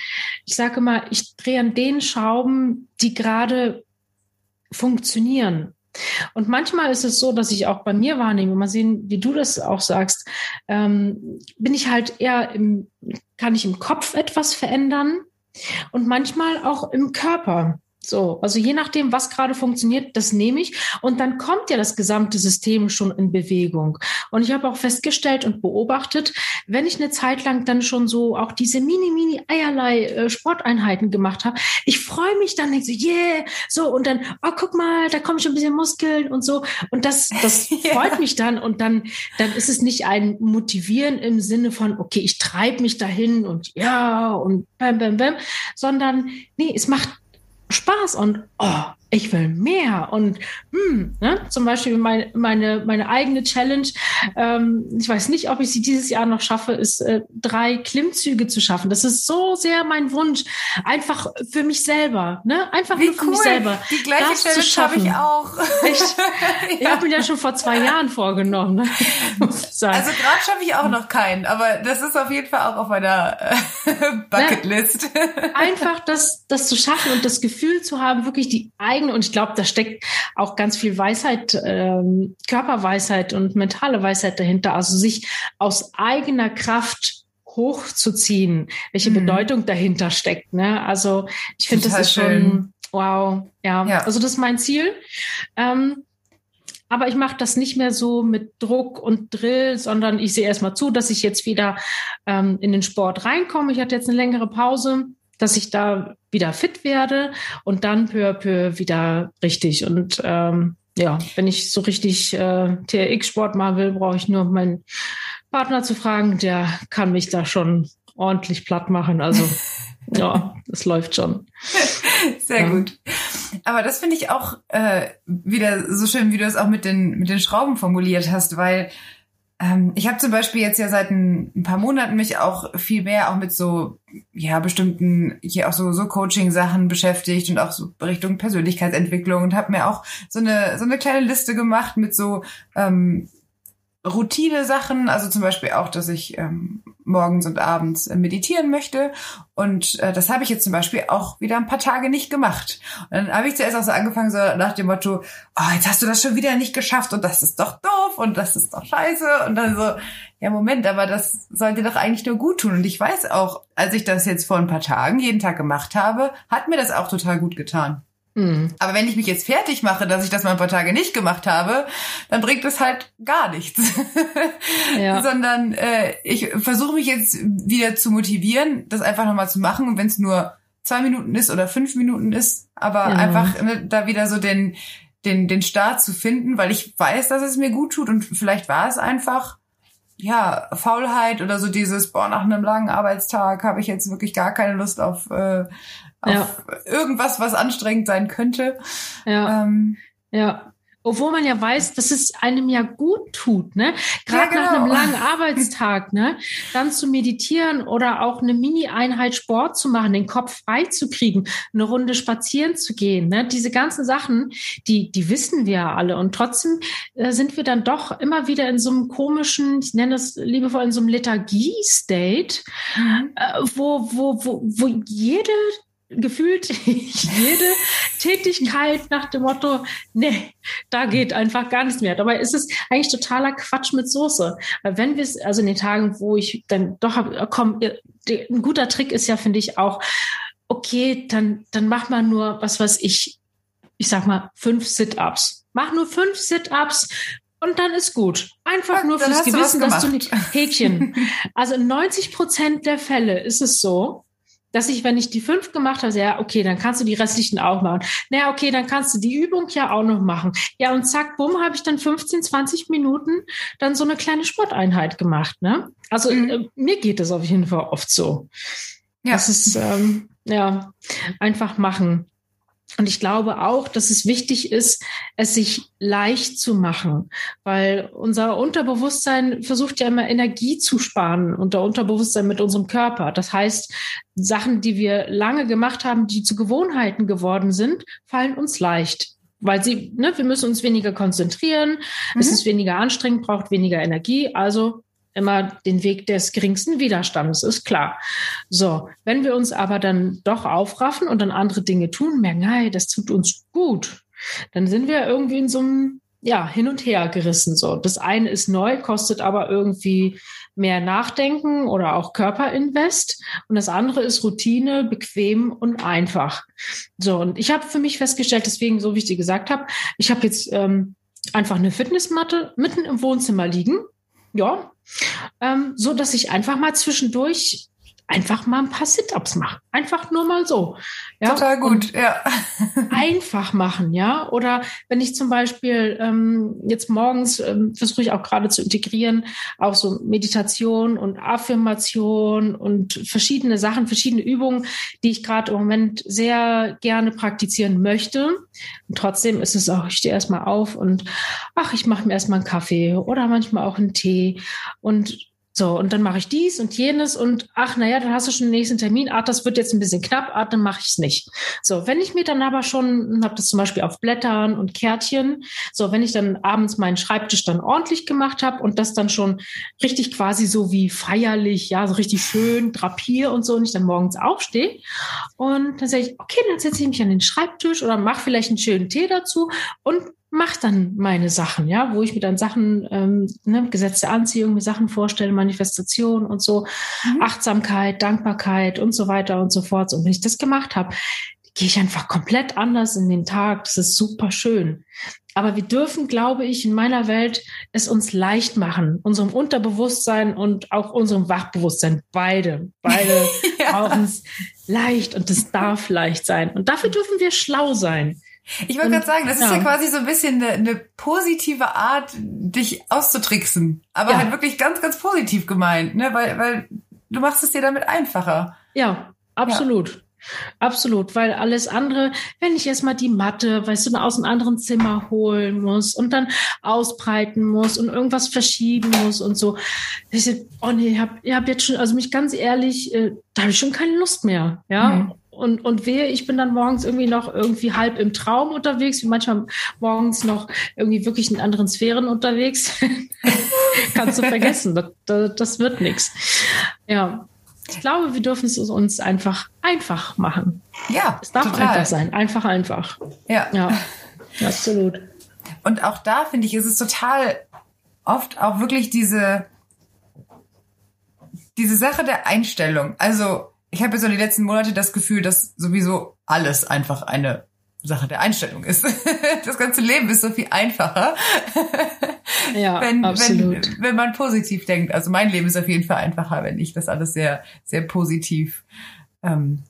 Ich sage immer, ich drehe an den Schrauben, die gerade funktionieren. Und manchmal ist es so, dass ich auch bei mir wahrnehme, mal sehen, wie du das auch sagst, ähm, bin ich halt eher im, kann ich im Kopf etwas verändern und manchmal auch im Körper. So, also je nachdem, was gerade funktioniert, das nehme ich. Und dann kommt ja das gesamte System schon in Bewegung. Und ich habe auch festgestellt und beobachtet, wenn ich eine Zeit lang dann schon so auch diese mini, mini Eierlei äh, Sporteinheiten gemacht habe, ich freue mich dann, denke so, yeah, so, und dann, oh, guck mal, da kommen schon ein bisschen Muskeln und so. Und das, das ja. freut mich dann. Und dann, dann ist es nicht ein Motivieren im Sinne von, okay, ich treibe mich dahin und ja, und bam, bam, bam, sondern nee, es macht Spaß und oh, ich will mehr. Und hm, ne? zum Beispiel meine, meine, meine eigene Challenge, ähm, ich weiß nicht, ob ich sie dieses Jahr noch schaffe, ist äh, drei Klimmzüge zu schaffen. Das ist so sehr mein Wunsch. Einfach für mich selber. Ne? Einfach Wie nur für cool. mich selber. Die gleiche das Challenge habe ich auch. Echt? ja. Ich habe mir ja schon vor zwei Jahren vorgenommen. Ne? also gerade schaffe ich auch noch keinen, aber das ist auf jeden Fall auch auf meiner äh, Bucketlist. Ne? Einfach das, das zu schaffen und das Gefühl zu haben, wirklich die eigene eigene, und ich glaube, da steckt auch ganz viel Weisheit, ähm, Körperweisheit und mentale Weisheit dahinter. Also sich aus eigener Kraft hochzuziehen, welche mhm. Bedeutung dahinter steckt. Ne? Also ich finde, das ist schon wow. Ja. ja, also das ist mein Ziel. Ähm, aber ich mache das nicht mehr so mit Druck und Drill, sondern ich sehe erstmal zu, dass ich jetzt wieder ähm, in den Sport reinkomme. Ich hatte jetzt eine längere Pause dass ich da wieder fit werde und dann peu à peu wieder richtig. Und ähm, ja, wenn ich so richtig äh, TRX-Sport machen will, brauche ich nur meinen Partner zu fragen. Der kann mich da schon ordentlich platt machen. Also ja, es läuft schon. Sehr ja. gut. Aber das finde ich auch äh, wieder so schön, wie du es auch mit den, mit den Schrauben formuliert hast, weil ähm, ich habe zum Beispiel jetzt ja seit ein, ein, paar Monaten mich auch viel mehr auch mit so, ja, bestimmten, hier auch so, so Coaching-Sachen beschäftigt und auch so Richtung Persönlichkeitsentwicklung und habe mir auch so eine, so eine kleine Liste gemacht mit so ähm, Routine-Sachen, also zum Beispiel auch, dass ich ähm, morgens und abends äh, meditieren möchte. Und äh, das habe ich jetzt zum Beispiel auch wieder ein paar Tage nicht gemacht. Und dann habe ich zuerst auch so angefangen, so nach dem Motto, oh, jetzt hast du das schon wieder nicht geschafft und das ist doch doof und das ist doch scheiße. Und dann so, ja, Moment, aber das sollte doch eigentlich nur gut tun. Und ich weiß auch, als ich das jetzt vor ein paar Tagen jeden Tag gemacht habe, hat mir das auch total gut getan. Mhm. Aber wenn ich mich jetzt fertig mache, dass ich das mal ein paar Tage nicht gemacht habe, dann bringt es halt gar nichts. Ja. Sondern äh, ich versuche mich jetzt wieder zu motivieren, das einfach nochmal zu machen. Und wenn es nur zwei Minuten ist oder fünf Minuten ist, aber ja. einfach ne, da wieder so den, den, den Start zu finden, weil ich weiß, dass es mir gut tut und vielleicht war es einfach ja, Faulheit oder so dieses, boah, nach einem langen Arbeitstag habe ich jetzt wirklich gar keine Lust auf, äh, auf ja. irgendwas, was anstrengend sein könnte. Ja. Ähm, ja. Obwohl man ja weiß, dass es einem ja gut tut, ne? Gerade ja, genau. nach einem langen Arbeitstag, ne? Dann zu meditieren oder auch eine Mini-Einheit Sport zu machen, den Kopf frei zu kriegen, eine Runde spazieren zu gehen, ne? Diese ganzen Sachen, die, die wissen wir ja alle. Und trotzdem äh, sind wir dann doch immer wieder in so einem komischen, ich nenne das liebevoll in so einem Lethargie-State, mhm. äh, wo, wo, wo, wo jede gefühlt jede Tätigkeit nach dem Motto, nee, da geht einfach gar nichts mehr. Dabei ist es eigentlich totaler Quatsch mit Soße. Weil wenn wir es, also in den Tagen, wo ich dann doch habe, komm, ein guter Trick ist ja, finde ich auch, okay, dann, dann mach mal nur, was weiß ich, ich sag mal, fünf Sit-Ups. Mach nur fünf Sit-Ups, und dann ist gut. Einfach ja, nur fürs Gewissen, dass du nicht Häkchen. Also in 90 Prozent der Fälle ist es so, dass ich, wenn ich die fünf gemacht habe, ja, okay, dann kannst du die restlichen auch machen. Naja, okay, dann kannst du die Übung ja auch noch machen. Ja, und zack, bumm, habe ich dann 15, 20 Minuten dann so eine kleine Sporteinheit gemacht. Ne? Also mhm. äh, mir geht es auf jeden Fall oft so. Ja. Das ist, ähm, ja, einfach machen. Und ich glaube auch, dass es wichtig ist, es sich leicht zu machen, weil unser Unterbewusstsein versucht ja immer Energie zu sparen, unter Unterbewusstsein mit unserem Körper. Das heißt, Sachen, die wir lange gemacht haben, die zu Gewohnheiten geworden sind, fallen uns leicht weil sie, ne, wir müssen uns weniger konzentrieren, mhm. es ist weniger anstrengend, braucht weniger Energie, also immer den Weg des geringsten Widerstandes, ist klar. So, wenn wir uns aber dann doch aufraffen und dann andere Dinge tun, merken, hey, das tut uns gut, dann sind wir irgendwie in so einem, ja, hin und her gerissen. So, das eine ist neu, kostet aber irgendwie mehr Nachdenken oder auch Körperinvest. Und das andere ist Routine, bequem und einfach. So, und ich habe für mich festgestellt, deswegen, so wie ich dir gesagt habe, ich habe jetzt ähm, einfach eine Fitnessmatte mitten im Wohnzimmer liegen. Ja, ähm, so dass ich einfach mal zwischendurch einfach mal ein paar Sit-ups mache. Einfach nur mal so. Ja? Total gut, Und ja. einfach machen, ja. Oder wenn ich zum Beispiel ähm, jetzt morgens ähm, versuche ich auch gerade zu integrieren, auch so Meditation und Affirmation und verschiedene Sachen, verschiedene Übungen, die ich gerade im Moment sehr gerne praktizieren möchte. Und trotzdem ist es auch, ich stehe erstmal auf und ach, ich mache mir erstmal einen Kaffee oder manchmal auch einen Tee und so, und dann mache ich dies und jenes und ach, naja, dann hast du schon den nächsten Termin. Ach, das wird jetzt ein bisschen knapp, ach, dann mache ich es nicht. So, wenn ich mir dann aber schon, habe das zum Beispiel auf Blättern und Kärtchen, so, wenn ich dann abends meinen Schreibtisch dann ordentlich gemacht habe und das dann schon richtig quasi so wie feierlich, ja, so richtig schön drapier und so und ich dann morgens aufstehe und dann sage ich, okay, dann setze ich mich an den Schreibtisch oder mache vielleicht einen schönen Tee dazu und mache dann meine Sachen, ja, wo ich mir dann Sachen, ähm, ne, gesetzte Anziehung, mir Sachen vorstelle, Manifestation und so, mhm. Achtsamkeit, Dankbarkeit und so weiter und so fort. Und wenn ich das gemacht habe, gehe ich einfach komplett anders in den Tag. Das ist super schön. Aber wir dürfen, glaube ich, in meiner Welt es uns leicht machen, unserem Unterbewusstsein und auch unserem Wachbewusstsein. Beide, beide ja. brauchen es leicht und es darf leicht sein. Und dafür dürfen wir schlau sein. Ich wollte gerade sagen, das ja. ist ja quasi so ein bisschen eine, eine positive Art, dich auszutricksen. Aber ja. halt wirklich ganz, ganz positiv gemeint, ne? Weil, weil du machst es dir damit einfacher. Ja, absolut. Ja. Absolut, weil alles andere, wenn ich erstmal die Matte, weißt du, aus einem anderen Zimmer holen muss und dann ausbreiten muss und irgendwas verschieben muss und so. Ich oh nee, ich hab, ich hab jetzt schon, also mich ganz ehrlich, äh, da habe ich schon keine Lust mehr, ja. Mhm. Und, und wehe, ich bin dann morgens irgendwie noch irgendwie halb im Traum unterwegs, wie manchmal morgens noch irgendwie wirklich in anderen Sphären unterwegs. Kannst du vergessen, das, das, das wird nichts. Ja. Ich glaube, wir dürfen es uns einfach einfach machen. Ja. Es darf total. einfach sein. Einfach, einfach. Ja. Ja. Absolut. Und auch da finde ich, ist es total oft auch wirklich diese, diese Sache der Einstellung. Also, ich habe jetzt so die letzten Monate das Gefühl, dass sowieso alles einfach eine Sache der Einstellung ist. Das ganze Leben ist so viel einfacher. Ja, wenn, absolut. Wenn, wenn man positiv denkt. Also mein Leben ist auf jeden Fall einfacher, wenn ich das alles sehr, sehr positiv ähm,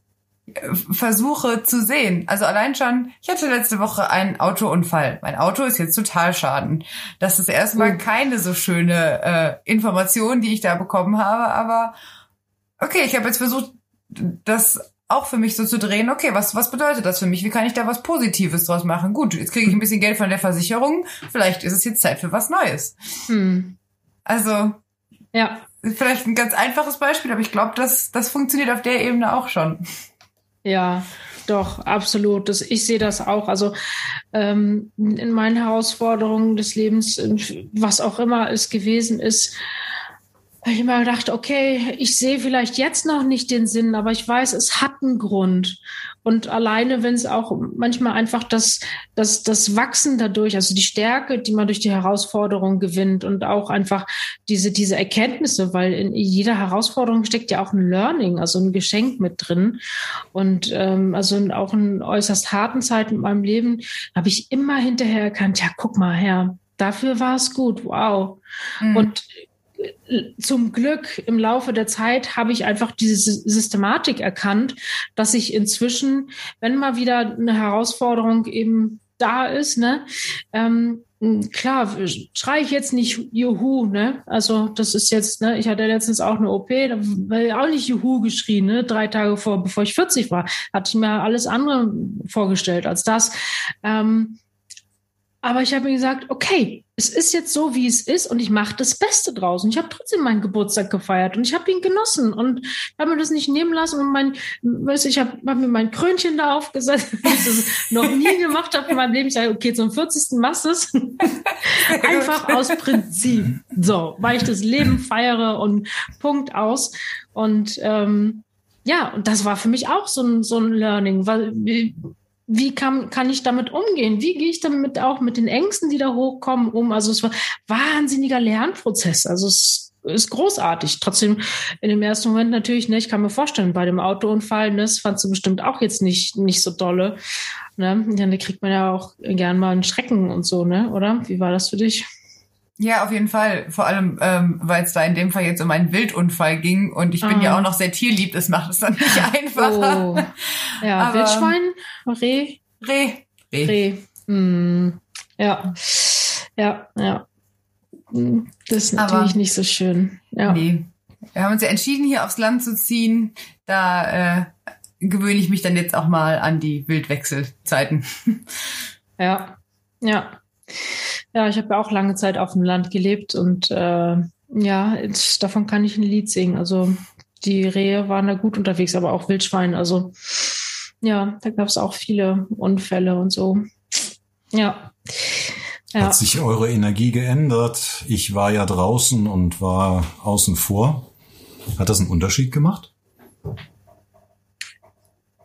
versuche zu sehen. Also allein schon, ich hatte letzte Woche einen Autounfall. Mein Auto ist jetzt total schaden. Das ist erstmal keine so schöne äh, Information, die ich da bekommen habe, aber okay, ich habe jetzt versucht, das auch für mich so zu drehen, okay, was, was bedeutet das für mich? Wie kann ich da was Positives draus machen? Gut, jetzt kriege ich ein bisschen Geld von der Versicherung. Vielleicht ist es jetzt Zeit für was Neues. Hm. Also, ja. Vielleicht ein ganz einfaches Beispiel, aber ich glaube, das, das funktioniert auf der Ebene auch schon. Ja, doch, absolut. Das, ich sehe das auch. Also ähm, in meinen Herausforderungen des Lebens, was auch immer es gewesen ist, habe ich immer gedacht, okay, ich sehe vielleicht jetzt noch nicht den Sinn, aber ich weiß, es hat einen Grund. Und alleine, wenn es auch manchmal einfach das, das, das Wachsen dadurch, also die Stärke, die man durch die Herausforderung gewinnt und auch einfach diese, diese Erkenntnisse, weil in jeder Herausforderung steckt ja auch ein Learning, also ein Geschenk mit drin. Und ähm, also auch in äußerst harten Zeiten in meinem Leben habe ich immer hinterher erkannt, ja, guck mal her, dafür war es gut, wow. Mhm. Und zum Glück im Laufe der Zeit habe ich einfach diese Systematik erkannt, dass ich inzwischen, wenn mal wieder eine Herausforderung eben da ist, ne, ähm, klar, schreie ich jetzt nicht Juhu, ne? Also das ist jetzt, ne, ich hatte letztens auch eine OP, da war auch nicht Juhu geschrien, ne? Drei Tage vor, bevor ich 40 war, hatte ich mir alles andere vorgestellt als das. Ähm, aber ich habe mir gesagt, okay, es ist jetzt so, wie es ist und ich mache das Beste draußen. Ich habe trotzdem meinen Geburtstag gefeiert und ich habe ihn genossen und habe mir das nicht nehmen lassen und mein, weißt du, ich habe hab mir mein Krönchen da aufgesetzt, was ich das noch nie gemacht habe in meinem Leben. Ich sage, okay, zum 40. machst du es. Einfach aus Prinzip. So, weil ich das Leben feiere und Punkt aus. Und ähm, ja, und das war für mich auch so ein, so ein Learning, weil wie kann, kann ich damit umgehen? Wie gehe ich damit auch mit den Ängsten, die da hochkommen, um? Also es war wahnsinniger Lernprozess. Also es ist großartig. Trotzdem in dem ersten Moment natürlich, ne, ich kann mir vorstellen, bei dem Autounfall, ne, das fandst du bestimmt auch jetzt nicht, nicht so dolle. Ne? Dann kriegt man ja auch gern mal einen Schrecken und so, ne? Oder? Wie war das für dich? Ja, auf jeden Fall. Vor allem, ähm, weil es da in dem Fall jetzt um einen Wildunfall ging und ich bin ah. ja auch noch sehr tierlieb, das macht es dann nicht einfacher. Oh. Ja, Aber, Wildschwein, Reh. Reh. Reh. Reh. Mm. Ja. Ja, ja. Hm, das ist natürlich Aber, nicht so schön. Ja. Nee. Wir haben uns ja entschieden, hier aufs Land zu ziehen. Da äh, gewöhne ich mich dann jetzt auch mal an die Wildwechselzeiten. Ja, ja. Ja, ich habe ja auch lange Zeit auf dem Land gelebt und äh, ja, davon kann ich ein Lied singen. Also die Rehe waren da gut unterwegs, aber auch Wildschwein. Also ja, da gab es auch viele Unfälle und so. Ja. ja. Hat sich eure Energie geändert? Ich war ja draußen und war außen vor. Hat das einen Unterschied gemacht?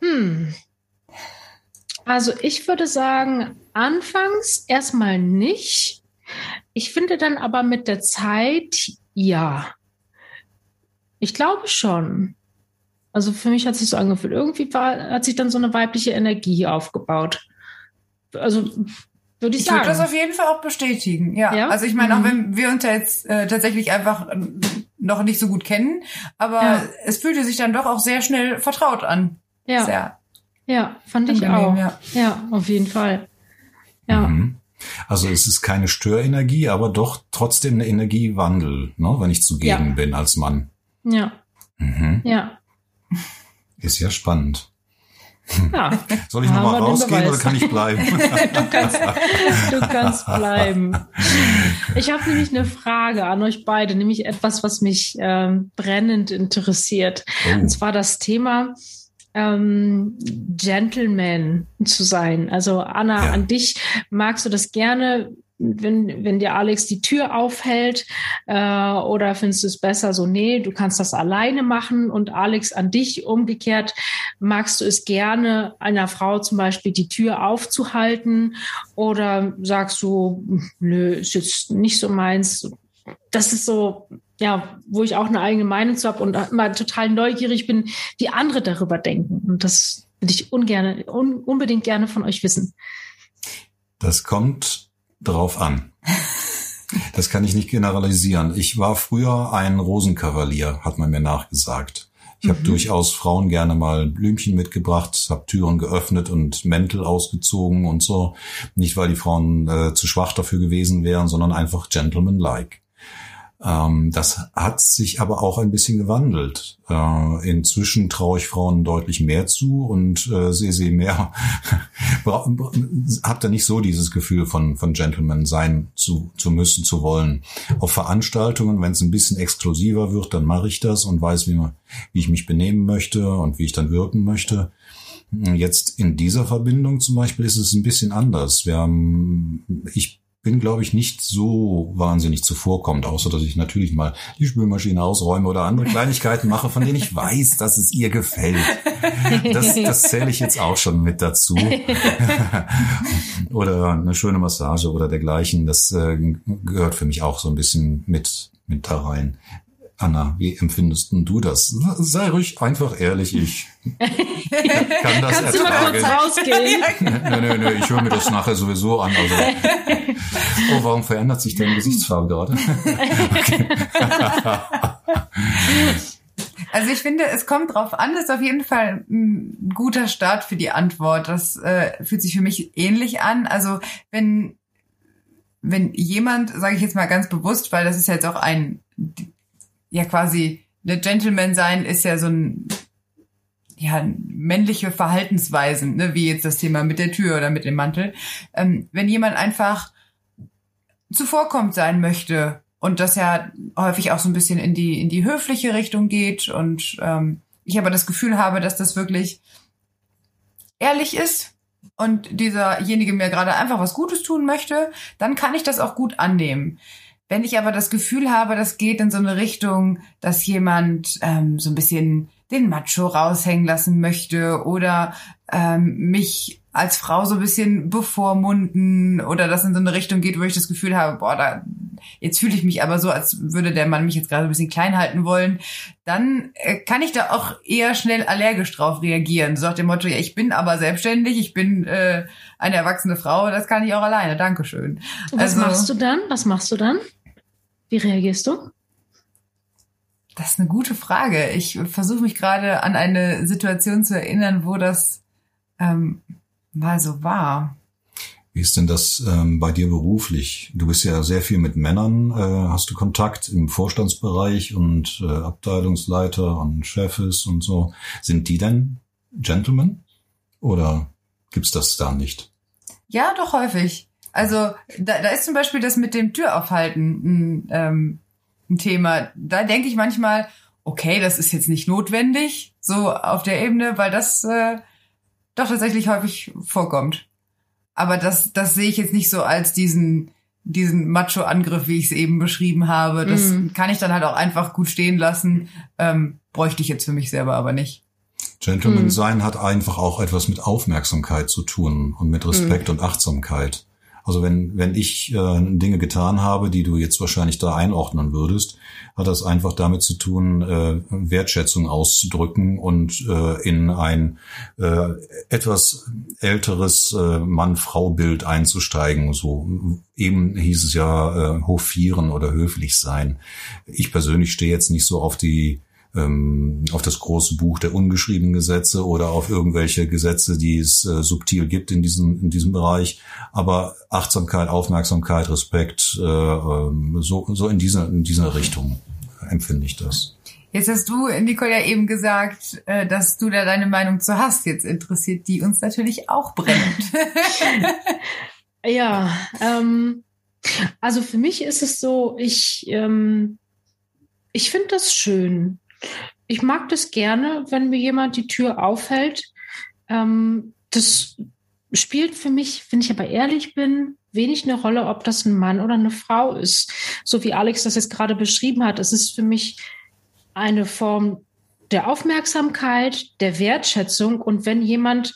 Hm. Also ich würde sagen, anfangs erstmal nicht. Ich finde dann aber mit der Zeit ja. Ich glaube schon. Also für mich hat sich so angefühlt. Irgendwie war, hat sich dann so eine weibliche Energie aufgebaut. Also würde ich, ich sagen. Ich würde das auf jeden Fall auch bestätigen. Ja. ja? Also ich meine, mhm. auch wenn wir uns ja jetzt äh, tatsächlich einfach noch nicht so gut kennen, aber ja. es fühlte sich dann doch auch sehr schnell vertraut an. Ja. Sehr ja, fand ich auch. Ja. ja, auf jeden Fall. Ja. Mhm. Also es ist keine Störenergie, aber doch trotzdem eine Energiewandel, ne, wenn ich zugegen ja. bin als Mann. Ja. Mhm. Ja. Ist ja spannend. Ja. Soll ich nochmal rausgehen oder kann ich bleiben? du, kannst, du kannst bleiben. Ich habe nämlich eine Frage an euch beide, nämlich etwas, was mich ähm, brennend interessiert. Oh. Und zwar das Thema, ähm, Gentleman zu sein. Also Anna, ja. an dich magst du das gerne, wenn, wenn dir Alex die Tür aufhält äh, oder findest du es besser so, nee, du kannst das alleine machen und Alex an dich umgekehrt, magst du es gerne, einer Frau zum Beispiel die Tür aufzuhalten oder sagst du, nö, ist jetzt nicht so meins. Das ist so, ja, wo ich auch eine eigene Meinung zu habe und immer total neugierig bin, wie andere darüber denken. Und das würde ich ungern, un, unbedingt gerne von euch wissen. Das kommt drauf an. Das kann ich nicht generalisieren. Ich war früher ein Rosenkavalier, hat man mir nachgesagt. Ich mhm. habe durchaus Frauen gerne mal Blümchen mitgebracht, habe Türen geöffnet und Mäntel ausgezogen und so. Nicht, weil die Frauen äh, zu schwach dafür gewesen wären, sondern einfach gentleman-like. Ähm, das hat sich aber auch ein bisschen gewandelt. Äh, inzwischen traue ich Frauen deutlich mehr zu und äh, sehe sie mehr, hab da nicht so dieses Gefühl von, von Gentleman sein zu, zu müssen, zu wollen. Auf Veranstaltungen, wenn es ein bisschen exklusiver wird, dann mache ich das und weiß, wie, wie ich mich benehmen möchte und wie ich dann wirken möchte. Jetzt in dieser Verbindung zum Beispiel ist es ein bisschen anders. Wir haben, ich bin, glaube ich, nicht so wahnsinnig zuvorkommend, außer dass ich natürlich mal die Spülmaschine ausräume oder andere Kleinigkeiten mache, von denen ich weiß, dass es ihr gefällt. Das, das zähle ich jetzt auch schon mit dazu. oder eine schöne Massage oder dergleichen. Das äh, gehört für mich auch so ein bisschen mit, mit da rein. Anna, wie empfindest du das? Sei ruhig einfach ehrlich, ich kann das Kannst ertragen. Du mal kurz rausgehen? nö, nö, nö, ich höre mir das nachher sowieso an. Also. Oh, warum verändert sich deine Gesichtsfarbe gerade? Also ich finde, es kommt drauf an, das ist auf jeden Fall ein guter Start für die Antwort. Das äh, fühlt sich für mich ähnlich an. Also wenn wenn jemand, sage ich jetzt mal ganz bewusst, weil das ist ja jetzt auch ein ja quasi der Gentleman sein ist ja so ein ja, männliche Verhaltensweisen, ne, wie jetzt das Thema mit der Tür oder mit dem Mantel. Ähm, wenn jemand einfach zuvorkommt sein möchte und das ja häufig auch so ein bisschen in die, in die höfliche Richtung geht und ähm, ich aber das Gefühl habe, dass das wirklich ehrlich ist und dieserjenige mir gerade einfach was Gutes tun möchte, dann kann ich das auch gut annehmen. Wenn ich aber das Gefühl habe, das geht in so eine Richtung, dass jemand ähm, so ein bisschen den Macho raushängen lassen möchte oder ähm, mich als Frau so ein bisschen bevormunden oder das in so eine Richtung geht, wo ich das Gefühl habe, boah, da, jetzt fühle ich mich aber so, als würde der Mann mich jetzt gerade ein bisschen klein halten wollen, dann äh, kann ich da auch eher schnell allergisch drauf reagieren. So nach dem Motto, ja, ich bin aber selbstständig, ich bin äh, eine erwachsene Frau, das kann ich auch alleine. Dankeschön. Was also, machst du dann? Was machst du dann? Wie reagierst du? Das ist eine gute Frage. Ich versuche mich gerade an eine Situation zu erinnern, wo das ähm, mal so war. Wie ist denn das ähm, bei dir beruflich? Du bist ja sehr viel mit Männern, äh, hast du Kontakt im Vorstandsbereich und äh, Abteilungsleiter und Chefs und so. Sind die denn Gentlemen? Oder gibt's das da nicht? Ja, doch häufig. Also da, da ist zum Beispiel das mit dem Türaufhalten ein, ähm, ein Thema. Da denke ich manchmal, okay, das ist jetzt nicht notwendig, so auf der Ebene, weil das äh, doch tatsächlich häufig vorkommt. Aber das, das sehe ich jetzt nicht so als diesen, diesen Macho-Angriff, wie ich es eben beschrieben habe. Das mm. kann ich dann halt auch einfach gut stehen lassen. Ähm, bräuchte ich jetzt für mich selber aber nicht. Gentleman mm. sein hat einfach auch etwas mit Aufmerksamkeit zu tun und mit Respekt mm. und Achtsamkeit. Also wenn, wenn ich äh, Dinge getan habe, die du jetzt wahrscheinlich da einordnen würdest, hat das einfach damit zu tun, äh, Wertschätzung auszudrücken und äh, in ein äh, etwas älteres äh, Mann-Frau-Bild einzusteigen. So eben hieß es ja äh, hofieren oder höflich sein. Ich persönlich stehe jetzt nicht so auf die ähm, auf das große Buch der ungeschriebenen Gesetze oder auf irgendwelche Gesetze, die es äh, subtil gibt in diesem, in diesem Bereich. Aber Achtsamkeit, Aufmerksamkeit, Respekt, äh, ähm, so, so in dieser, in dieser Richtung empfinde ich das. Jetzt hast du, Nicole, ja eben gesagt, äh, dass du da deine Meinung zu hast. Jetzt interessiert die uns natürlich auch brennend. ja, ähm, also für mich ist es so, ich, ähm, ich finde das schön, ich mag das gerne, wenn mir jemand die Tür aufhält. Ähm, das spielt für mich, wenn ich aber ehrlich bin, wenig eine Rolle, ob das ein Mann oder eine Frau ist. So wie Alex das jetzt gerade beschrieben hat. Es ist für mich eine Form der Aufmerksamkeit, der Wertschätzung. Und wenn jemand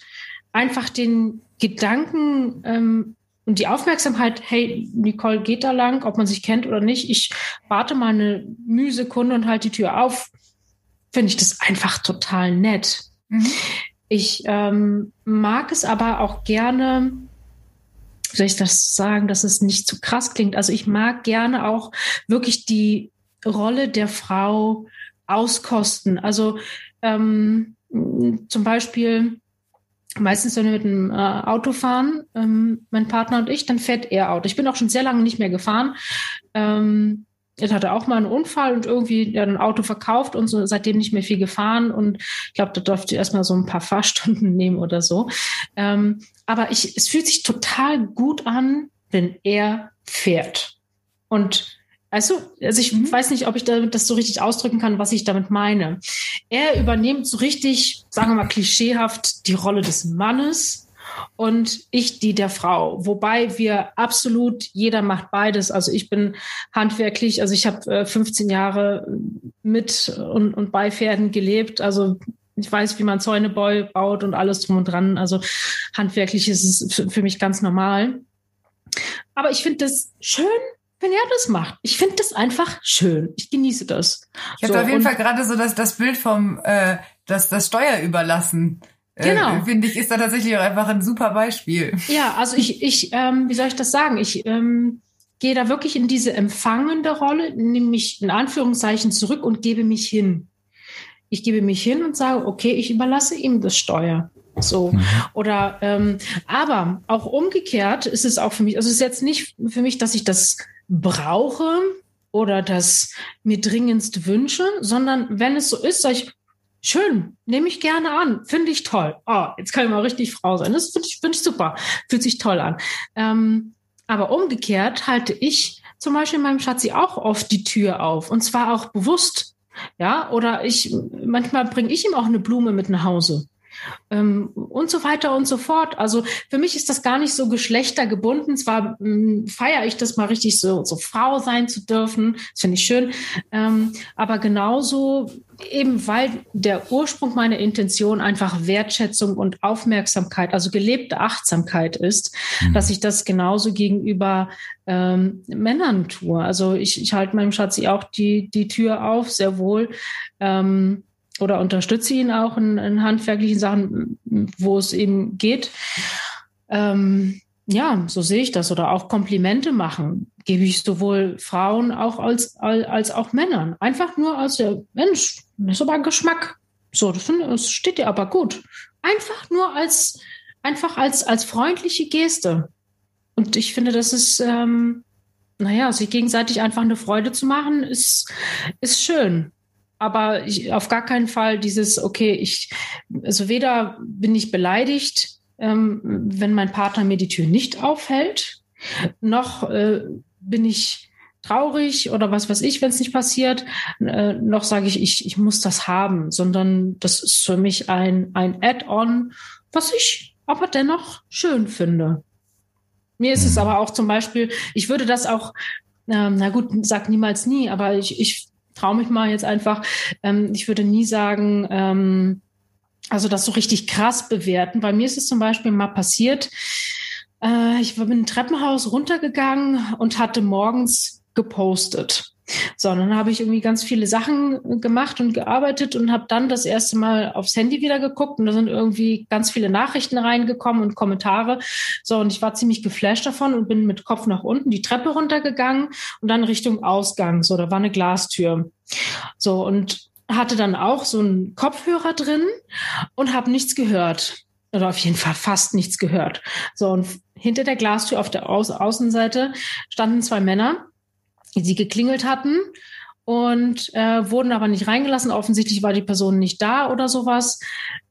einfach den Gedanken ähm, und die Aufmerksamkeit, hey, Nicole geht da lang, ob man sich kennt oder nicht, ich warte mal eine Mühsekunde und halte die Tür auf, finde ich das einfach total nett. Mhm. Ich ähm, mag es aber auch gerne, wie soll ich das sagen, dass es nicht zu krass klingt. Also ich mag gerne auch wirklich die Rolle der Frau auskosten. Also ähm, zum Beispiel meistens, wenn wir mit dem äh, Auto fahren, ähm, mein Partner und ich, dann fährt er Auto. Ich bin auch schon sehr lange nicht mehr gefahren. Ähm, er hatte auch mal einen Unfall und irgendwie ein Auto verkauft und so seitdem nicht mehr viel gefahren. Und ich glaube, da durfte ich erstmal so ein paar Fahrstunden nehmen oder so. Ähm, aber ich, es fühlt sich total gut an, wenn er fährt. Und du, also ich mhm. weiß nicht, ob ich damit das so richtig ausdrücken kann, was ich damit meine. Er übernimmt so richtig, sagen wir mal, klischeehaft die Rolle des Mannes und ich die der Frau. Wobei wir absolut, jeder macht beides. Also ich bin handwerklich, also ich habe äh, 15 Jahre mit und, und bei Pferden gelebt. Also ich weiß, wie man Zäune baut und alles drum und dran. Also handwerklich ist es für, für mich ganz normal. Aber ich finde das schön, wenn er das macht. Ich finde das einfach schön. Ich genieße das. Ich habe so, auf jeden Fall gerade so das, das Bild vom äh, das, das Steuer überlassen. Äh, genau. Äh, Finde ich, ist da tatsächlich auch einfach ein super Beispiel. Ja, also ich, ich ähm, wie soll ich das sagen? Ich ähm, gehe da wirklich in diese empfangende Rolle, nehme mich in Anführungszeichen zurück und gebe mich hin. Ich gebe mich hin und sage, okay, ich überlasse ihm das Steuer. So. Mhm. Oder ähm, aber auch umgekehrt ist es auch für mich, also es ist jetzt nicht für mich, dass ich das brauche oder das mir dringendst wünsche, sondern wenn es so ist, sage ich, schön, nehme ich gerne an, finde ich toll. Oh, jetzt kann ich mal richtig Frau sein. Das finde ich, find ich super, fühlt sich toll an. Ähm, aber umgekehrt halte ich zum Beispiel meinem Schatzi auch oft die Tür auf und zwar auch bewusst. Ja, oder ich, manchmal bringe ich ihm auch eine Blume mit nach Hause ähm, und so weiter und so fort. Also für mich ist das gar nicht so geschlechtergebunden. Zwar ähm, feiere ich das mal richtig so, so Frau sein zu dürfen, das finde ich schön, ähm, aber genauso eben weil der Ursprung meiner Intention einfach Wertschätzung und Aufmerksamkeit, also gelebte Achtsamkeit ist, mhm. dass ich das genauso gegenüber ähm, Männern tue. Also ich, ich halte meinem Schatzi auch die, die Tür auf, sehr wohl. Ähm, oder unterstütze ihn auch in, in handwerklichen Sachen, wo es eben geht. Ähm, ja, so sehe ich das. Oder auch Komplimente machen, gebe ich sowohl Frauen auch als, als, auch Männern. Einfach nur als der Mensch, das ist aber Geschmack. So, das, das steht dir aber gut. Einfach nur als, einfach als, als freundliche Geste. Und ich finde, das ist, ähm, naja, sich gegenseitig einfach eine Freude zu machen, ist, ist schön aber ich, auf gar keinen Fall dieses, okay, ich, also weder bin ich beleidigt, ähm, wenn mein Partner mir die Tür nicht aufhält, noch äh, bin ich traurig oder was weiß ich, wenn es nicht passiert, äh, noch sage ich, ich, ich muss das haben, sondern das ist für mich ein, ein Add-on, was ich aber dennoch schön finde. Mir ist es aber auch zum Beispiel, ich würde das auch, ähm, na gut, sag niemals nie, aber ich, ich traue mich mal jetzt einfach. Ähm, ich würde nie sagen, ähm, also das so richtig krass bewerten. Bei mir ist es zum Beispiel mal passiert, äh, ich bin ein Treppenhaus runtergegangen und hatte morgens gepostet. So, dann habe ich irgendwie ganz viele Sachen gemacht und gearbeitet und habe dann das erste Mal aufs Handy wieder geguckt und da sind irgendwie ganz viele Nachrichten reingekommen und Kommentare. So, und ich war ziemlich geflasht davon und bin mit Kopf nach unten die Treppe runtergegangen und dann Richtung Ausgang. So, da war eine Glastür. So, und hatte dann auch so einen Kopfhörer drin und habe nichts gehört. Oder auf jeden Fall fast nichts gehört. So, und hinter der Glastür auf der Au Außenseite standen zwei Männer sie geklingelt hatten und äh, wurden aber nicht reingelassen. Offensichtlich war die Person nicht da oder sowas.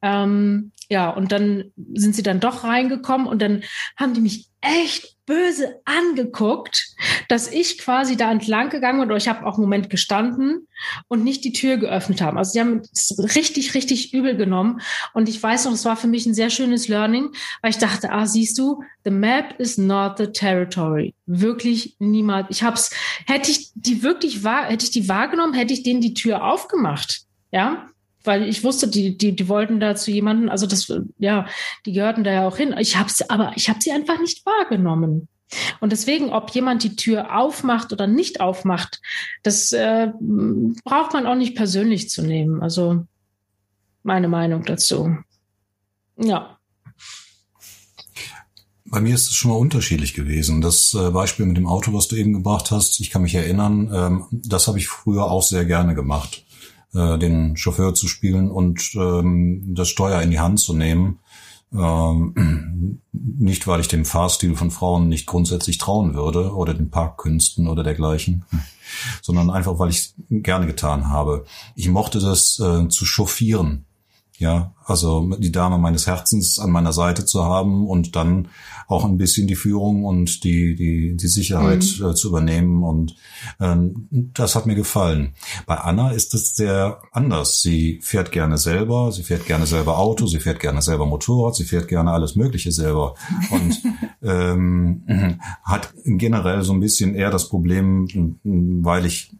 Ähm, ja, und dann sind sie dann doch reingekommen und dann haben die mich echt böse angeguckt, dass ich quasi da entlang gegangen bin oder ich habe auch einen Moment gestanden und nicht die Tür geöffnet haben. Also sie haben es richtig, richtig übel genommen. Und ich weiß noch, es war für mich ein sehr schönes Learning, weil ich dachte, ah, siehst du, the map is not the territory. Wirklich niemals. Ich hab's, hätte ich die wirklich wahr, hätte ich die wahrgenommen, hätte ich denen die Tür aufgemacht. Ja, weil ich wusste, die, die, die wollten da zu jemanden, also das, ja, die gehörten da ja auch hin. Ich habe sie, aber ich habe sie einfach nicht wahrgenommen. Und deswegen, ob jemand die Tür aufmacht oder nicht aufmacht, das äh, braucht man auch nicht persönlich zu nehmen. Also meine Meinung dazu. Ja. Bei mir ist es schon mal unterschiedlich gewesen. Das äh, Beispiel mit dem Auto, was du eben gebracht hast, ich kann mich erinnern, ähm, das habe ich früher auch sehr gerne gemacht äh, den Chauffeur zu spielen und ähm, das Steuer in die Hand zu nehmen. Ähm, nicht, weil ich dem Fahrstil von Frauen nicht grundsätzlich trauen würde oder den Parkkünsten oder dergleichen, sondern einfach, weil ich gerne getan habe. Ich mochte das äh, zu chauffieren. Ja, also die Dame meines Herzens an meiner Seite zu haben und dann auch ein bisschen die Führung und die, die, die Sicherheit mhm. äh, zu übernehmen. Und ähm, das hat mir gefallen. Bei Anna ist es sehr anders. Sie fährt gerne selber, sie fährt gerne selber Auto, sie fährt gerne selber Motorrad, sie fährt gerne alles Mögliche selber. Und ähm, hat generell so ein bisschen eher das Problem, weil ich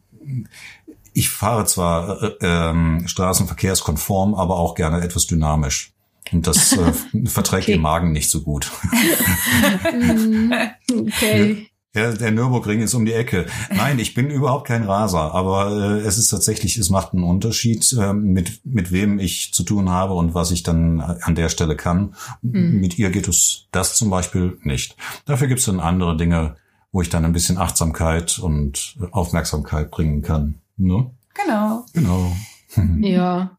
ich fahre zwar äh, äh, straßenverkehrskonform, aber auch gerne etwas dynamisch. Und das äh, verträgt okay. ihr Magen nicht so gut. Mm, okay. Ja, der Nürburgring ist um die Ecke. Nein, ich bin überhaupt kein Raser, aber äh, es ist tatsächlich, es macht einen Unterschied, äh, mit, mit wem ich zu tun habe und was ich dann an der Stelle kann. Mhm. Mit ihr geht es das zum Beispiel nicht. Dafür gibt es dann andere Dinge, wo ich dann ein bisschen Achtsamkeit und Aufmerksamkeit bringen kann. Ne? Genau. Genau. ja.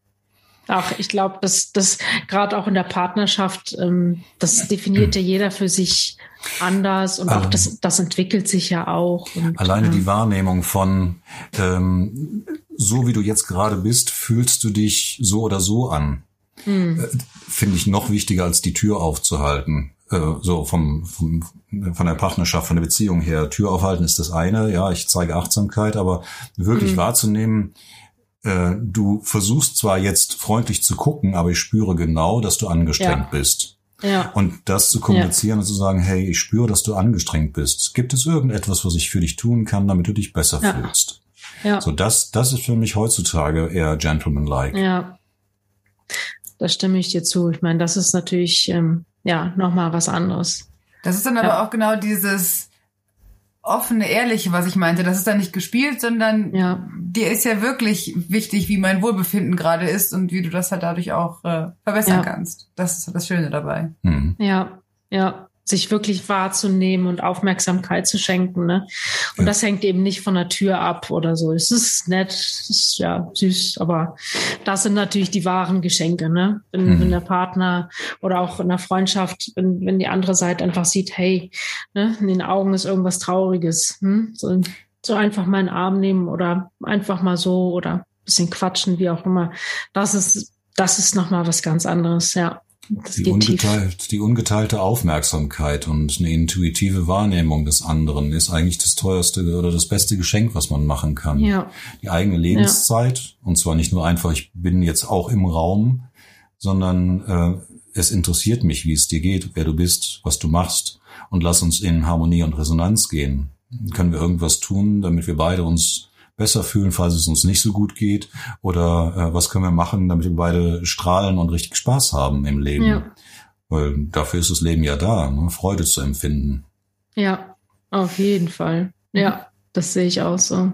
Ach, ich glaube, dass das gerade auch in der Partnerschaft, ähm, das definiert ja jeder für sich anders und auch das, das entwickelt sich ja auch. Und, alleine ja. die Wahrnehmung von ähm, so wie du jetzt gerade bist, fühlst du dich so oder so an. Mhm. Äh, Finde ich noch wichtiger als die Tür aufzuhalten. Äh, so vom, vom von der Partnerschaft, von der Beziehung her. Tür aufhalten ist das eine, ja, ich zeige Achtsamkeit, aber wirklich mhm. wahrzunehmen, äh, du versuchst zwar jetzt freundlich zu gucken, aber ich spüre genau, dass du angestrengt ja. bist. Ja. Und das zu kommunizieren ja. und zu sagen, hey, ich spüre, dass du angestrengt bist. Gibt es irgendetwas, was ich für dich tun kann, damit du dich besser ja. fühlst? Ja. So, das, das ist für mich heutzutage eher gentleman-like. Ja. Da stimme ich dir zu. Ich meine, das ist natürlich, ähm, ja, nochmal was anderes. Das ist dann aber auch genau dieses, offene, ehrliche, was ich meinte. Das ist dann nicht gespielt, sondern ja. dir ist ja wirklich wichtig, wie mein Wohlbefinden gerade ist und wie du das halt dadurch auch äh, verbessern ja. kannst. Das ist das Schöne dabei. Mhm. Ja, ja sich wirklich wahrzunehmen und Aufmerksamkeit zu schenken. Ne? Und ja. das hängt eben nicht von der Tür ab oder so. Es ist nett, es ist ja süß, aber das sind natürlich die wahren Geschenke. Ne? Wenn, mhm. wenn der Partner oder auch in der Freundschaft, wenn, wenn die andere Seite einfach sieht, hey, ne, in den Augen ist irgendwas Trauriges. Hm? So, so einfach mal einen Arm nehmen oder einfach mal so oder bisschen quatschen, wie auch immer. Das ist, das ist nochmal was ganz anderes, ja. Die, ungeteilt, die ungeteilte Aufmerksamkeit und eine intuitive Wahrnehmung des anderen ist eigentlich das teuerste oder das beste Geschenk, was man machen kann. Ja. Die eigene Lebenszeit, ja. und zwar nicht nur einfach, ich bin jetzt auch im Raum, sondern äh, es interessiert mich, wie es dir geht, wer du bist, was du machst und lass uns in Harmonie und Resonanz gehen. Können wir irgendwas tun, damit wir beide uns besser fühlen, falls es uns nicht so gut geht? Oder äh, was können wir machen, damit wir beide strahlen und richtig Spaß haben im Leben? Ja. Weil dafür ist das Leben ja da, ne? Freude zu empfinden. Ja, auf jeden Fall. Ja, das sehe ich auch so.